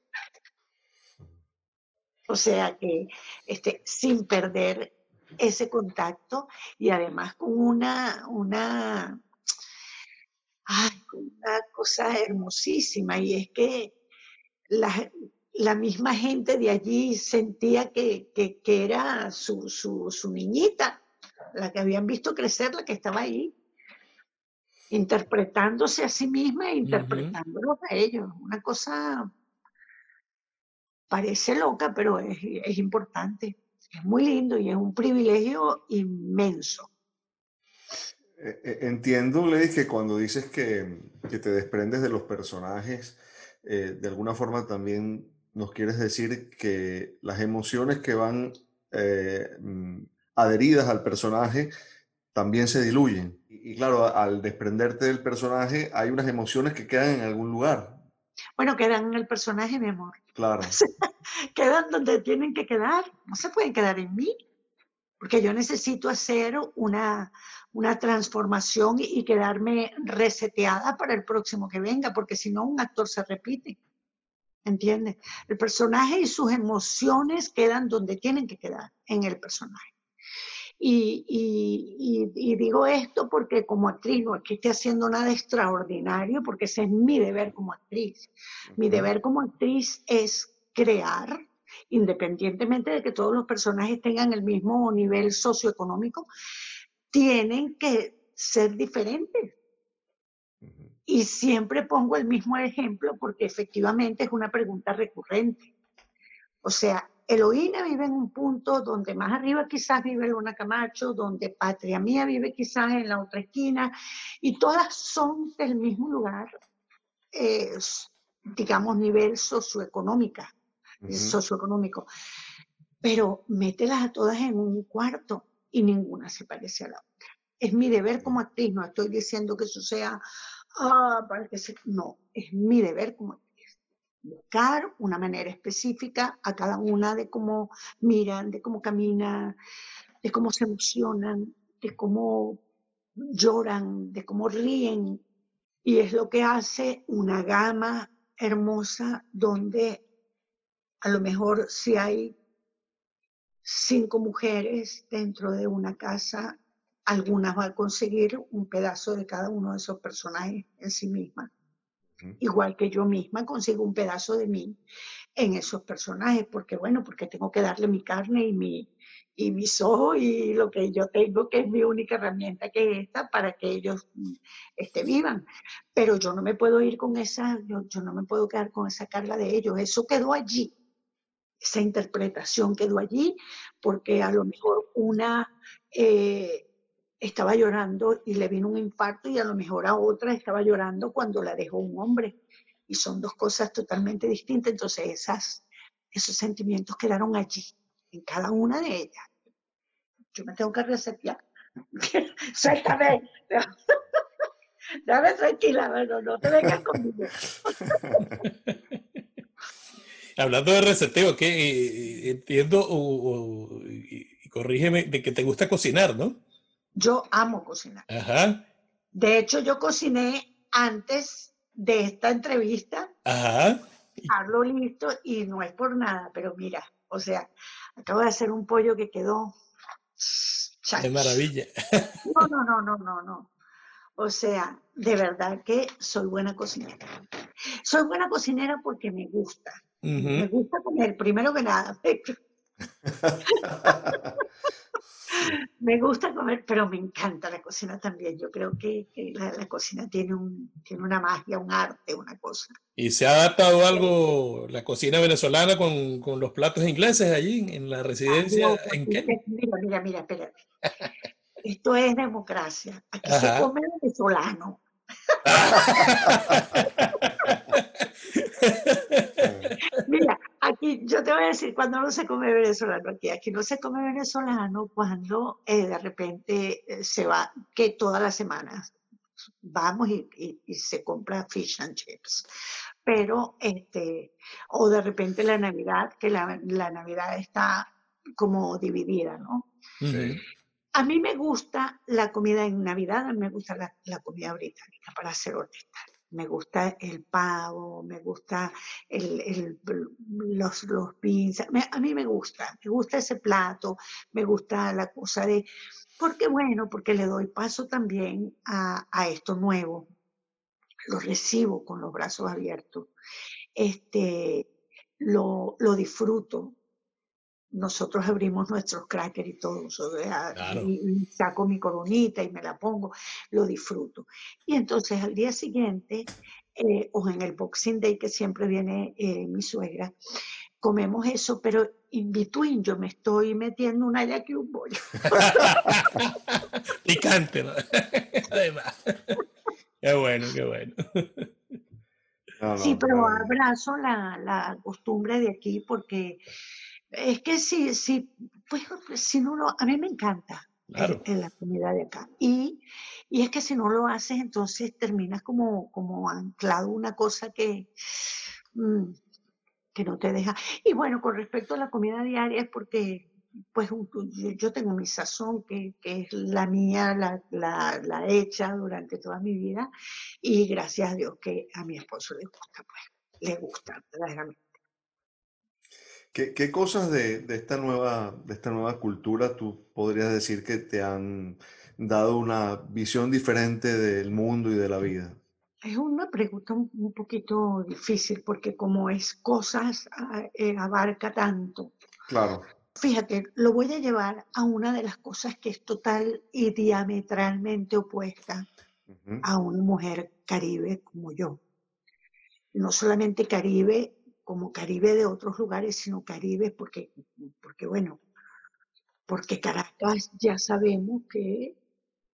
O sea que este, sin perder ese contacto y además con una, una ay, una cosa hermosísima y es que la, la misma gente de allí sentía que, que, que era su, su, su, niñita, la que habían visto crecer, la que estaba ahí, interpretándose a sí misma e interpretándolos a ellos. Una cosa parece loca, pero es, es importante. Es muy lindo y es un privilegio inmenso. Eh, eh, entiendo, Ley, que cuando dices que, que, te desprendes de los personajes, eh, de alguna forma también nos quieres decir que las emociones que van eh, mm, adheridas al personaje también se diluyen. Y, y, claro, al desprenderte del personaje hay unas emociones que quedan en algún lugar. Bueno, quedan en el personaje, mi amor. Claro. quedan donde tienen que quedar, no se pueden quedar en mí, porque yo necesito hacer una, una transformación y quedarme reseteada para el próximo que venga, porque si no, un actor se repite. ¿Entiendes? El personaje y sus emociones quedan donde tienen que quedar, en el personaje. Y, y, y, y, digo esto porque como actriz no es que esté haciendo nada extraordinario, porque ese es mi deber como actriz. Mi deber como actriz es crear, independientemente de que todos los personajes tengan el mismo nivel socioeconómico, tienen que ser diferentes. Y siempre pongo el mismo ejemplo porque efectivamente es una pregunta recurrente. O sea, Eloína vive en un punto donde más arriba quizás vive Luna Camacho, donde Patria Mía vive quizás en la otra esquina, y todas son del mismo lugar, eh, digamos, nivel socioeconómica, uh -huh. socioeconómico. Pero mételas a todas en un cuarto y ninguna se parece a la otra. Es mi deber como actriz, no estoy diciendo que eso sea, ah, para que se, no, es mi deber como actriz. Buscar una manera específica a cada una de cómo miran, de cómo caminan, de cómo se emocionan, de cómo lloran, de cómo ríen. Y es lo que hace una gama hermosa donde a lo mejor si hay cinco mujeres dentro de una casa, algunas van a conseguir un pedazo de cada uno de esos personajes en sí misma. Igual que yo misma consigo un pedazo de mí en esos personajes, porque bueno, porque tengo que darle mi carne y mi y mis ojos y lo que yo tengo, que es mi única herramienta que es esta, para que ellos este, vivan. Pero yo no me puedo ir con esa, yo, yo no me puedo quedar con esa carga de ellos. Eso quedó allí esa interpretación quedó allí porque a lo mejor una eh, estaba llorando y le vino un infarto y a lo mejor a otra estaba llorando cuando la dejó un hombre. y son dos cosas totalmente distintas. Entonces esas, esos sentimientos quedaron allí, en cada una de ellas. Yo me tengo que resetear. Suéltame. Dame tranquila, bueno, no te vengas conmigo. Hablando de reseteo, que eh, entiendo, o, y corrígeme, de que te gusta cocinar, ¿no? Yo amo cocinar. Ajá, De hecho, yo cociné antes de esta entrevista, ajá. hablo listo y no es por nada, pero mira, o sea, acabo de hacer un pollo que quedó. De maravilla. No, no, no, no, no, no. O sea, de verdad que soy buena cocinera. Soy buena cocinera porque me gusta. Me gusta comer, primero que nada. Me gusta comer, pero me encanta la cocina también. Yo creo que, que la, la cocina tiene, un, tiene una magia, un arte, una cosa. ¿Y se ha adaptado algo la cocina venezolana con, con los platos ingleses allí en, la residencia en? Mira, mira, mira, espérate. Esto es democracia. Aquí se come venezolano. Mira, aquí yo te voy a decir cuando no se come venezolano aquí. Aquí no se come venezolano cuando eh, de repente eh, se va, que todas las semanas vamos y, y- y se compra fish and chips. Pero, este, o de repente la Navidad, que la, la Navidad está como dividida, ¿no? A mí me gusta la comida en Navidad, a mí me gusta la, la comida británica, para ser honesta. Me gusta el pavo, me gusta el, el- los, los me- a mí me gusta, me gusta ese plato, me gusta la cosa de, porque bueno, porque le doy paso también a, a esto nuevo, lo recibo con los brazos abiertos, este, lo, lo disfruto, nosotros abrimos nuestros crackers y todo, o sea, Claro. y, y saco mi coronita y me la pongo, lo disfruto. Y entonces al día siguiente, eh, o en el Boxing Day, que siempre viene eh, mi suegra, comemos eso, pero in between yo me estoy metiendo una yaca y un bollo. Picante, ¿no? Además. Qué bueno, qué bueno. No, Sí, no, pero no. abrazo la, la costumbre de aquí porque es que sí, sí, pues si no lo, a mí me encanta el- Claro. el- la comida de acá. Y, y es que si no lo haces, entonces terminas como, como anclado una cosa que, mm, que no te deja. Y bueno, con respecto a la comida diaria es porque pues yo, yo tengo mi sazón que, que es la mía, la, la, la hecha durante toda mi vida y gracias a Dios que a mi esposo le gusta, pues, le gusta verdaderamente. ¿Qué, qué cosas de, de esta nueva, de esta nueva cultura tú podrías decir que te han dado una visión diferente del mundo y de la vida? Es una pregunta un, un poquito difícil porque como es cosas, ah, eh, abarca tanto. Claro. Fíjate, lo voy a llevar a una de las cosas que es total y diametralmente opuesta Ujú. a una mujer caribe como yo. No solamente caribe como caribe de otros lugares, sino caribe porque, porque bueno, porque Caracas ya sabemos que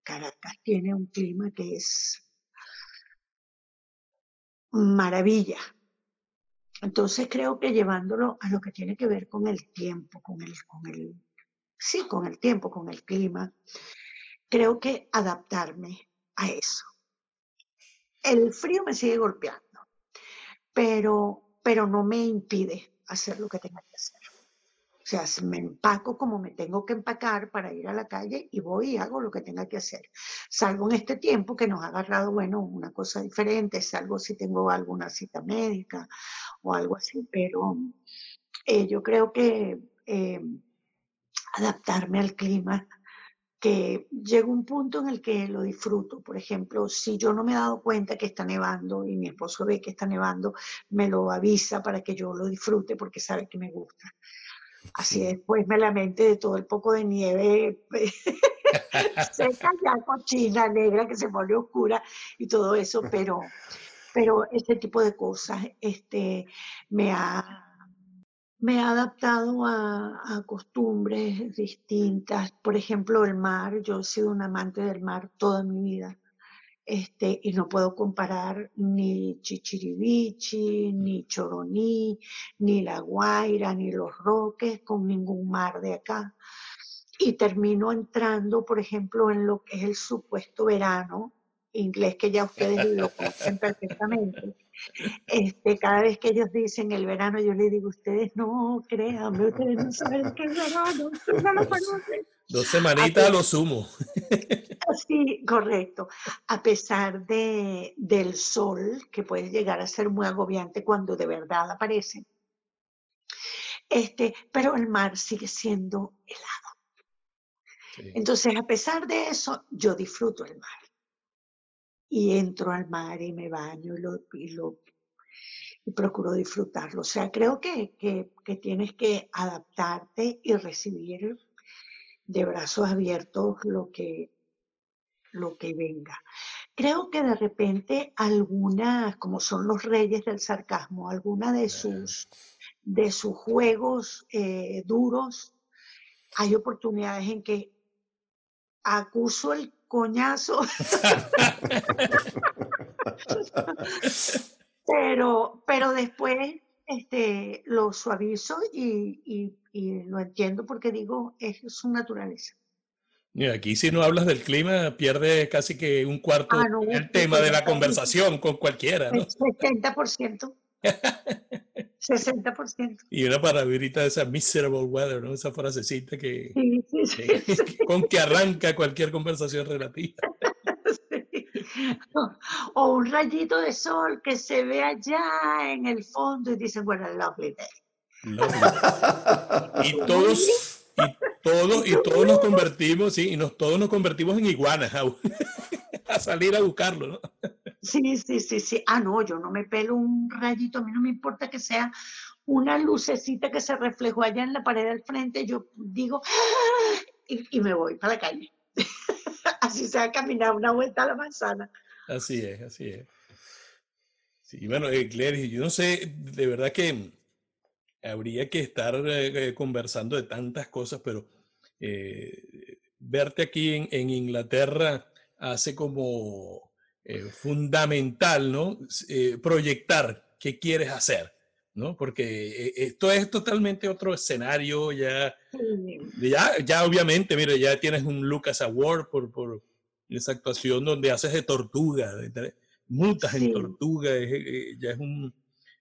Caracas tiene un clima que es maravilla. Entonces creo que llevándolo a lo que tiene que ver con el tiempo, con el, con el, sí, con el tiempo, con el clima, creo que adaptarme a eso. El frío me sigue golpeando, pero, pero no me impide hacer lo que tenga que hacer. O sea, me empaco como me tengo que empacar para ir a la calle y voy y hago lo que tenga que hacer. Salvo en este tiempo que nos ha agarrado, bueno, una cosa diferente, salvo si tengo alguna cita médica o algo así, pero eh, yo creo que eh, adaptarme al clima, que llega un punto en el que lo disfruto. Por ejemplo, si yo no me he dado cuenta que está nevando y mi esposo ve que está nevando, me lo avisa para que yo lo disfrute porque sabe que me gusta. Así después me lamente de todo el poco de nieve seca, ya cochina, negra, que se pone oscura y todo eso, pero, pero este tipo de cosas este, me, ha, me ha adaptado a, a costumbres distintas. Por ejemplo, el mar, yo he sido un amante del mar toda mi vida Este, y no puedo comparar ni Chichirivichi, ni Choroní, ni La Guaira, ni Los Roques con ningún mar de acá. Y termino entrando, por ejemplo, en lo que es el supuesto verano, inglés que ya ustedes lo conocen perfectamente. Este, cada vez que ellos dicen el verano, yo les digo, ustedes no, créanme, ustedes no saben qué es verano, ustedes no lo conocen. Dos semanitas a lo sumo. Sí, correcto. A pesar de, del sol, que puede llegar a ser muy agobiante cuando de verdad aparece. Este, pero el mar sigue siendo helado. Entonces, a pesar de eso, yo disfruto el mar. Y entro al mar y me baño y lo, y lo y procuro disfrutarlo. O sea, creo que, que, que tienes que adaptarte y recibir de brazos abiertos lo que, lo que venga. Creo que de repente algunas, como son los reyes del sarcasmo, alguna de sus, de sus juegos eh, duros, hay oportunidades en que acuso el coñazo. pero, pero después este, lo suavizo y, y, y, lo entiendo porque digo, es su naturaleza. Mira, aquí si no hablas del clima, pierde casi que un cuarto Ah, no, el tema de la conversación con cualquiera, ¿no? El 70%. 60%. Y una palabrita de esa miserable weather, ¿no? Esa frasecita que, Sí, sí, sí, con que arranca cualquier conversación relativa. O un rayito de sol que se ve allá en el fondo y dicen, bueno, lovely day. Lovely. Y todos, y todos, y todos nos convertimos, sí, y nos, todos nos convertimos en iguanas a, a salir a buscarlo, ¿no? Sí, sí, sí, sí. Ah, no, yo no me pelo un rayito, a mí no me importa que sea una lucecita que se reflejó allá en la pared del frente, yo digo, "Ah", y, me voy para la calle. Así sea a caminar una vuelta a la manzana. Así es, así es. Sí, bueno, eh, yo no sé, de verdad que habría que estar eh, eh, conversando de tantas cosas, pero eh, verte aquí en, en Inglaterra hace como fundamental, ¿no? Proyectar qué quieres hacer, ¿no? Porque eh, esto es totalmente otro escenario, ya, Sí, ya, ya obviamente, mira, ya tienes un Lucas Award por, por esa actuación donde haces de tortuga, de- mutas en Sí. tortuga, es, eh, ya es un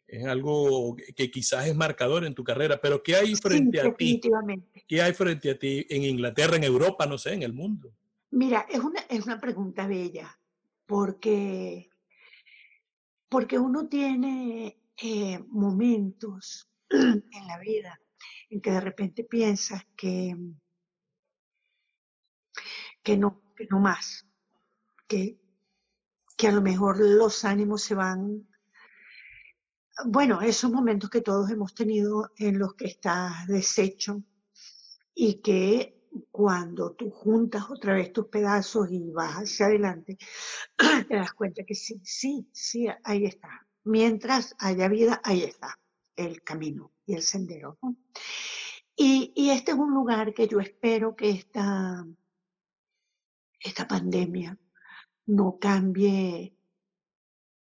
es algo que quizás es marcador en tu carrera, pero ¿qué hay sí, frente a ti? ¿Qué hay frente a ti en Inglaterra, en Europa, no sé, en el mundo? Mira, es una, es una pregunta bella, porque, porque uno tiene eh, momentos en la vida en que de repente piensas que, que no, que no más, que, que a lo mejor los ánimos se van. Bueno, esos momentos que todos hemos tenido en los que estás deshecho y que cuando tú juntas otra vez tus pedazos y vas hacia adelante, te das cuenta que sí, sí, sí, ahí está. Mientras haya vida, ahí está el camino y el sendero. ¿no? Y, y este es un lugar que yo espero que esta, esta pandemia no cambie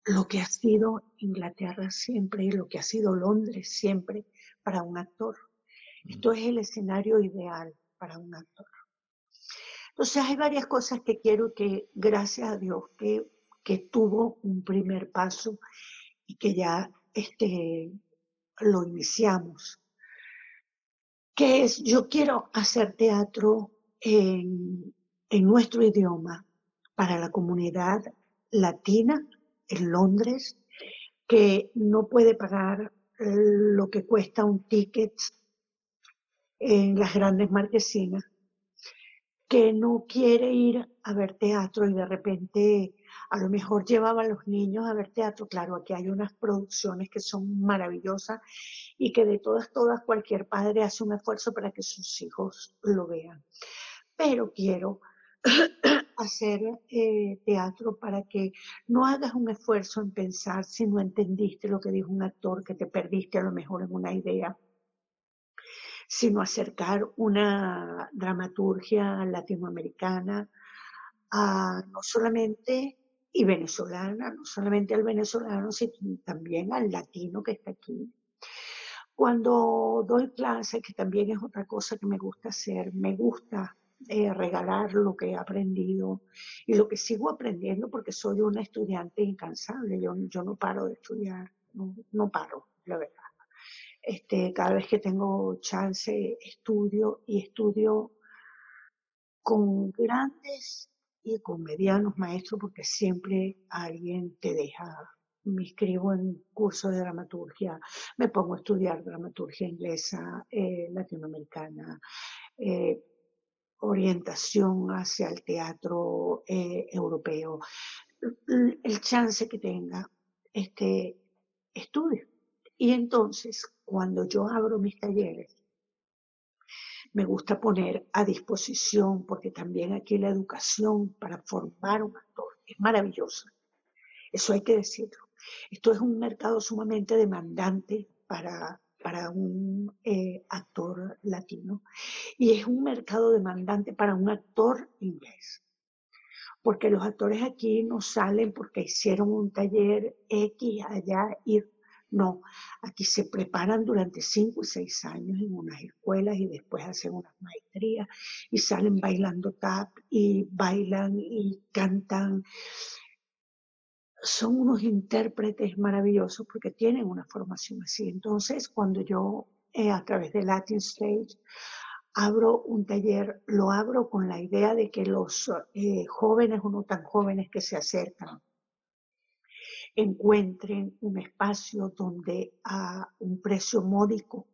lo que ha sido Inglaterra siempre y lo que ha sido Londres siempre para un actor. Esto es el escenario ideal para un actor. Entonces hay varias cosas que quiero que, gracias a Dios, que, que tuvo un primer paso y que ya este, lo iniciamos. Que es, yo quiero hacer teatro en, en nuestro idioma para la comunidad latina en Londres, que no puede pagar lo que cuesta un ticket en las grandes marquesinas, que no quiere ir a ver teatro y de repente a lo mejor llevaba a los niños a ver teatro. Claro, aquí hay unas producciones que son maravillosas y que de todas, todas, cualquier padre hace un esfuerzo para que sus hijos lo vean. Pero quiero hacer eh, teatro para que no hagas un esfuerzo en pensar si no entendiste lo que dijo un actor, que te perdiste a lo mejor en una idea sino acercar una dramaturgia latinoamericana a no solamente y venezolana, no solamente al venezolano, sino también al latino que está aquí. Cuando doy clases, que también es otra cosa que me gusta hacer, me gusta eh, regalar lo que he aprendido y lo que sigo aprendiendo porque soy una estudiante incansable, yo, yo no paro de estudiar, no, no paro, la verdad. Este, cada vez que tengo chance, estudio y estudio con grandes y con medianos maestros porque siempre alguien te deja. Me inscribo en cursos de dramaturgia, me pongo a estudiar dramaturgia inglesa, eh, latinoamericana, eh, orientación hacia el teatro eh, europeo. El chance que tenga, este, estudio. Y entonces, cuando yo abro mis talleres, me gusta poner a disposición, porque también aquí la educación para formar un actor es maravillosa. Eso hay que decirlo. Esto es un mercado sumamente demandante para, para un eh, actor latino y es un mercado demandante para un actor inglés. Porque los actores aquí no salen porque hicieron un taller X allá y no, aquí se preparan durante cinco y seis años en unas escuelas y después hacen unas maestrías y salen bailando tap y bailan y cantan. Son unos intérpretes maravillosos porque tienen una formación así. Entonces, cuando yo eh, a través de Latin Stage abro un taller, lo abro con la idea de que los eh, jóvenes o no tan jóvenes que se acercan encuentren un espacio donde a un precio módico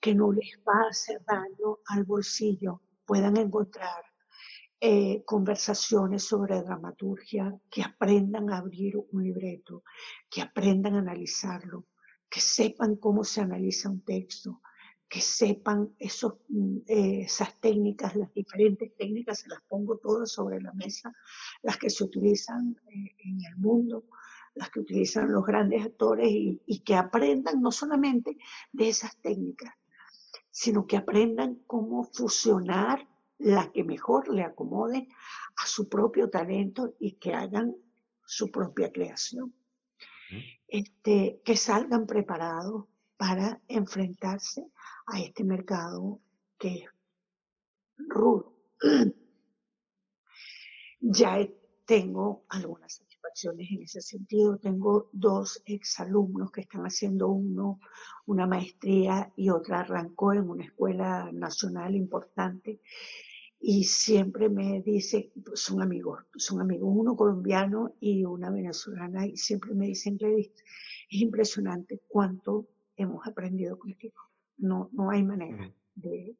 que no les va a hacer daño al bolsillo puedan encontrar eh, conversaciones sobre dramaturgia, que aprendan a abrir un libreto, que aprendan a analizarlo, que sepan cómo se analiza un texto, que sepan esos, mm, eh, esas técnicas, las diferentes técnicas, se las pongo todas sobre la mesa, las que se utilizan eh, en el mundo, las que utilizan los grandes actores y, que aprendan no solamente de esas técnicas, sino que aprendan cómo fusionar la que mejor le acomode a su propio talento y que hagan su propia creación. Este, que salgan preparados para enfrentarse a este mercado que es rudo. ya tengo algunas en ese sentido. Tengo dos exalumnos que están haciendo uno una maestría y otra arrancó en una escuela nacional importante y siempre me dice, son amigos, son amigos, uno colombiano y una venezolana y siempre me dicen, es impresionante cuánto hemos aprendido contigo. No, no hay manera de,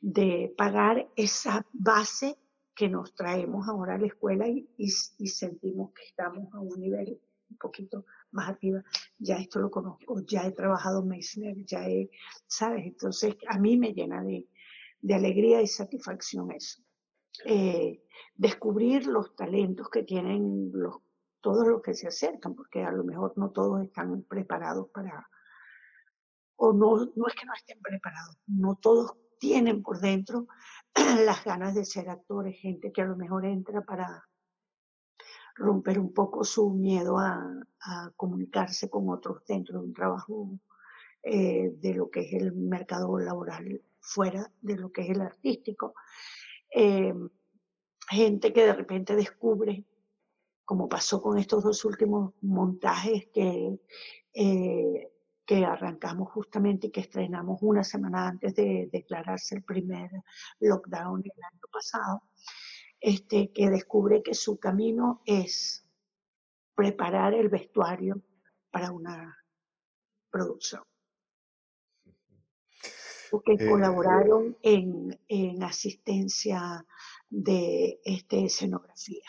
de pagar esa base que nos traemos ahora a la escuela y, sentimos que estamos a un nivel un poquito más arriba. Ya esto lo conozco, ya he trabajado Meissner, ya he, ¿sabes? Entonces a mí me llena de, alegría y satisfacción eso. Eh, descubrir los talentos que tienen los, todos los que se acercan, porque a lo mejor no todos están preparados para, o no, no es que no estén preparados, no todos tienen por dentro las ganas de ser actores, gente que a lo mejor entra para romper un poco su miedo a, comunicarse con otros dentro de un trabajo eh, de lo que es el mercado laboral fuera de lo que es el artístico. Eh, gente que de repente descubre, como pasó con estos dos últimos montajes, que eh, que arrancamos justamente y que estrenamos una semana antes de declararse el primer lockdown el año pasado, este, que descubre que su camino es preparar el vestuario para una producción. Porque eh, colaboraron en, en asistencia de este, escenografía.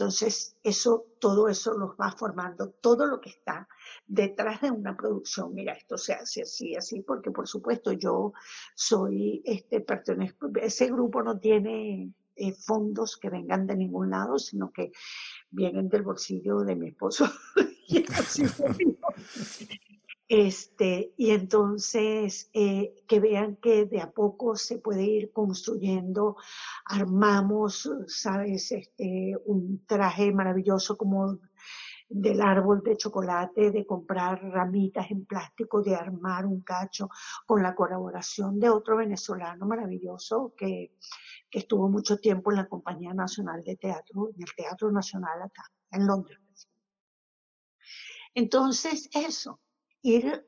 Entonces, eso, todo eso los va formando, todo lo que está detrás de una producción. Mira, esto se hace así, así, porque por supuesto yo soy, este, pertenezco, ese grupo no tiene eh, fondos que vengan de ningún lado, sino que vienen del bolsillo de mi esposo y mío. Este, y entonces eh, que vean que de a poco se puede ir construyendo, armamos, sabes, este, un traje maravilloso como del árbol de chocolate, de comprar ramitas en plástico, de armar un cacho con la colaboración de otro venezolano maravilloso que, que estuvo mucho tiempo en la Compañía Nacional de Teatro, en el Teatro Nacional acá, en Londres. Entonces, eso, ir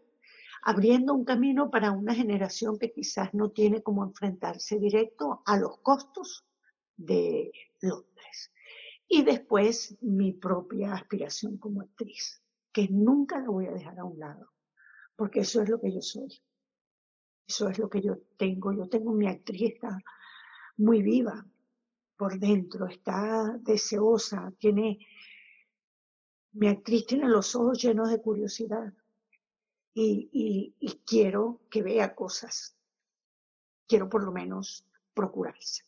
abriendo un camino para una generación que quizás no tiene como enfrentarse directo a los costos de Londres. Y después mi propia aspiración como actriz, que nunca la voy a dejar a un lado, porque eso es lo que yo soy. Eso es lo que yo tengo. Yo tengo mi actriz está muy viva por dentro, está deseosa, tiene mi actriz tiene los ojos llenos de curiosidad y, quiero que vea cosas. Quiero por lo menos procurarse.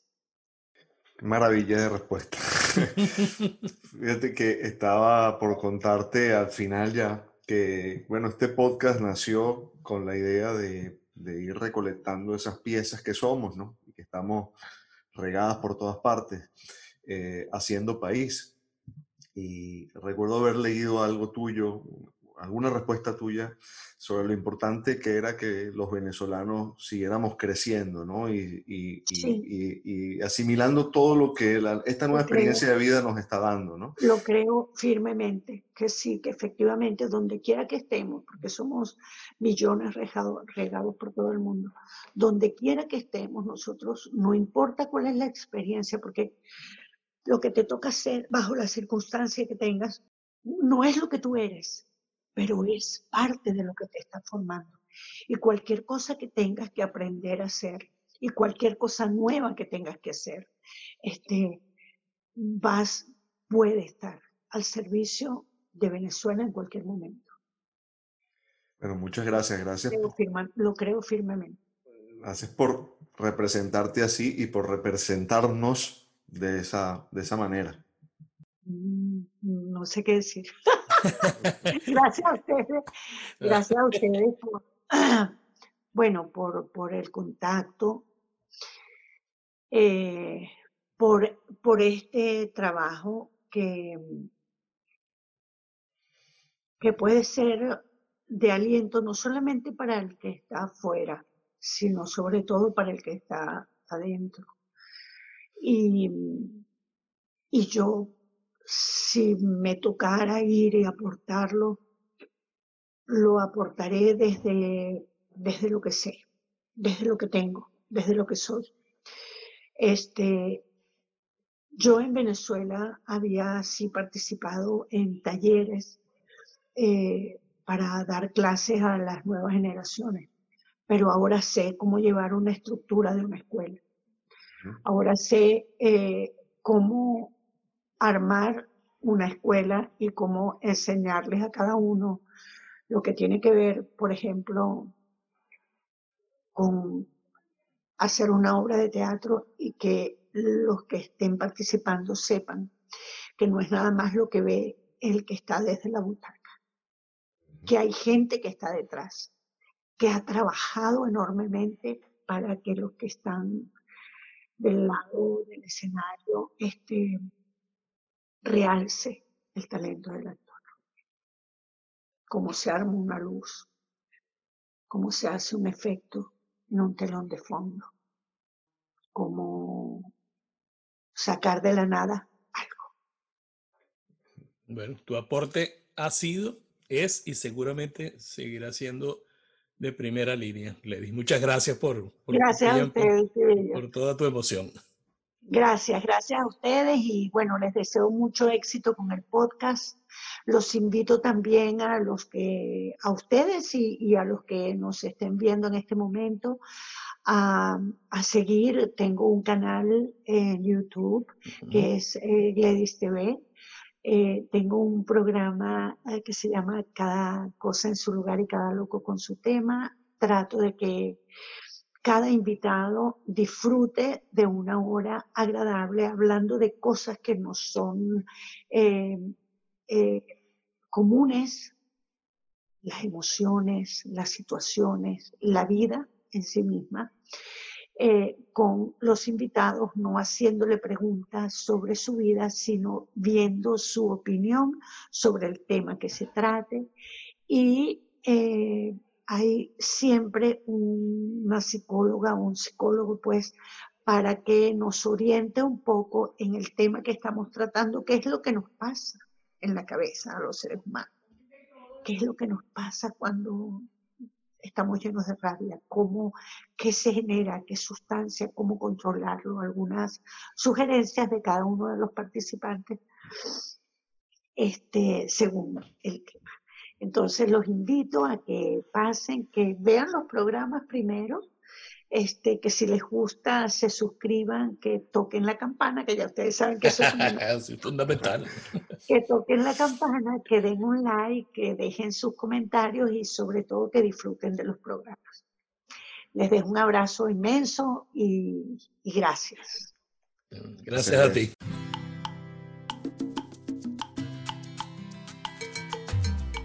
Maravilla de respuesta. Fíjate que estaba por contarte al final ya que, bueno, este podcast nació con la idea de, ir recolectando esas piezas que somos, ¿no? Y que estamos regadas por todas partes, eh, haciendo país. Y recuerdo haber leído algo tuyo, alguna respuesta tuya sobre lo importante que era que los venezolanos siguiéramos creciendo, ¿no? Y, y, asimilando todo lo que esta nueva experiencia de vida nos está dando, ¿no? Lo creo firmemente, que sí, que efectivamente donde quiera que estemos, porque somos millones regados, regados por todo el mundo, donde quiera que estemos nosotros, no importa cuál es la experiencia, porque lo que te toca hacer bajo la circunstancia que tengas, no es lo que tú eres, pero es parte de lo que te está formando. Y cualquier cosa que tengas que aprender a hacer y cualquier cosa nueva que tengas que hacer, este, vas, puede estar al servicio de Venezuela en cualquier momento. Bueno, muchas gracias, gracias. Lo creo, firmemente. Gracias por representarte así y por representarnos de esa, de esa manera. Mm, no sé qué decir. Gracias a ustedes. Gracias a ustedes por, bueno, por, por el contacto, eh, por, por este trabajo que, que puede ser de aliento no solamente para el que está afuera, sino sobre todo para el que está adentro. Y, y yo si me tocara ir y aportarlo, lo aportaré desde, desde lo que sé, desde lo que tengo, desde lo que soy. Este, yo en Venezuela había sí participado en talleres eh, para dar clases a las nuevas generaciones, pero ahora sé cómo llevar una estructura de una escuela. Ahora sé eh, cómo armar una escuela y cómo enseñarles a cada uno lo que tiene que ver, por ejemplo, con hacer una obra de teatro y que los que estén participando sepan que no es nada más lo que ve el que está desde la butaca, que hay gente que está detrás, que ha trabajado enormemente para que los que están del lado del escenario este, realce el talento del actor. Cómo se arma una luz, cómo se hace un efecto en un telón de fondo, cómo sacar de la nada algo. Bueno, tu aporte ha sido, es y seguramente seguirá siendo de primera línea. Lady, muchas gracias por, por gracias por toda tu emoción. Gracias, gracias a ustedes y bueno, les deseo mucho éxito con el podcast. Los invito también a los que, a ustedes y, a los que nos estén viendo en este momento a, seguir. Tengo un canal en YouTube que es eh, Gladys TV. Eh, tengo un programa eh, que se llama Cada cosa en su lugar y cada loco con su tema. Trato de que cada invitado disfrute de una hora agradable hablando de cosas que no son eh, eh, comunes las emociones, las situaciones, la vida en sí misma, eh, con los invitados, no haciéndole preguntas sobre su vida, sino viendo su opinión sobre el tema que se trate. Y hay siempre una psicóloga o un psicólogo, pues, para que nos oriente un poco en el tema que estamos tratando, qué es lo que nos pasa en la cabeza a los seres humanos, qué es lo que nos pasa cuando estamos llenos de rabia, cómo, qué se genera, qué sustancia, cómo controlarlo, algunas sugerencias de cada uno de los participantes, este, según el tema. Entonces los invito a que pasen, que vean los programas primero, este, que si les gusta se suscriban, que toquen la campana, que ya ustedes saben que eso es fundamental. Que toquen la campana, que den un like, que dejen sus comentarios y sobre todo que disfruten de los programas. Les dejo un abrazo inmenso y, y gracias. Gracias a ti.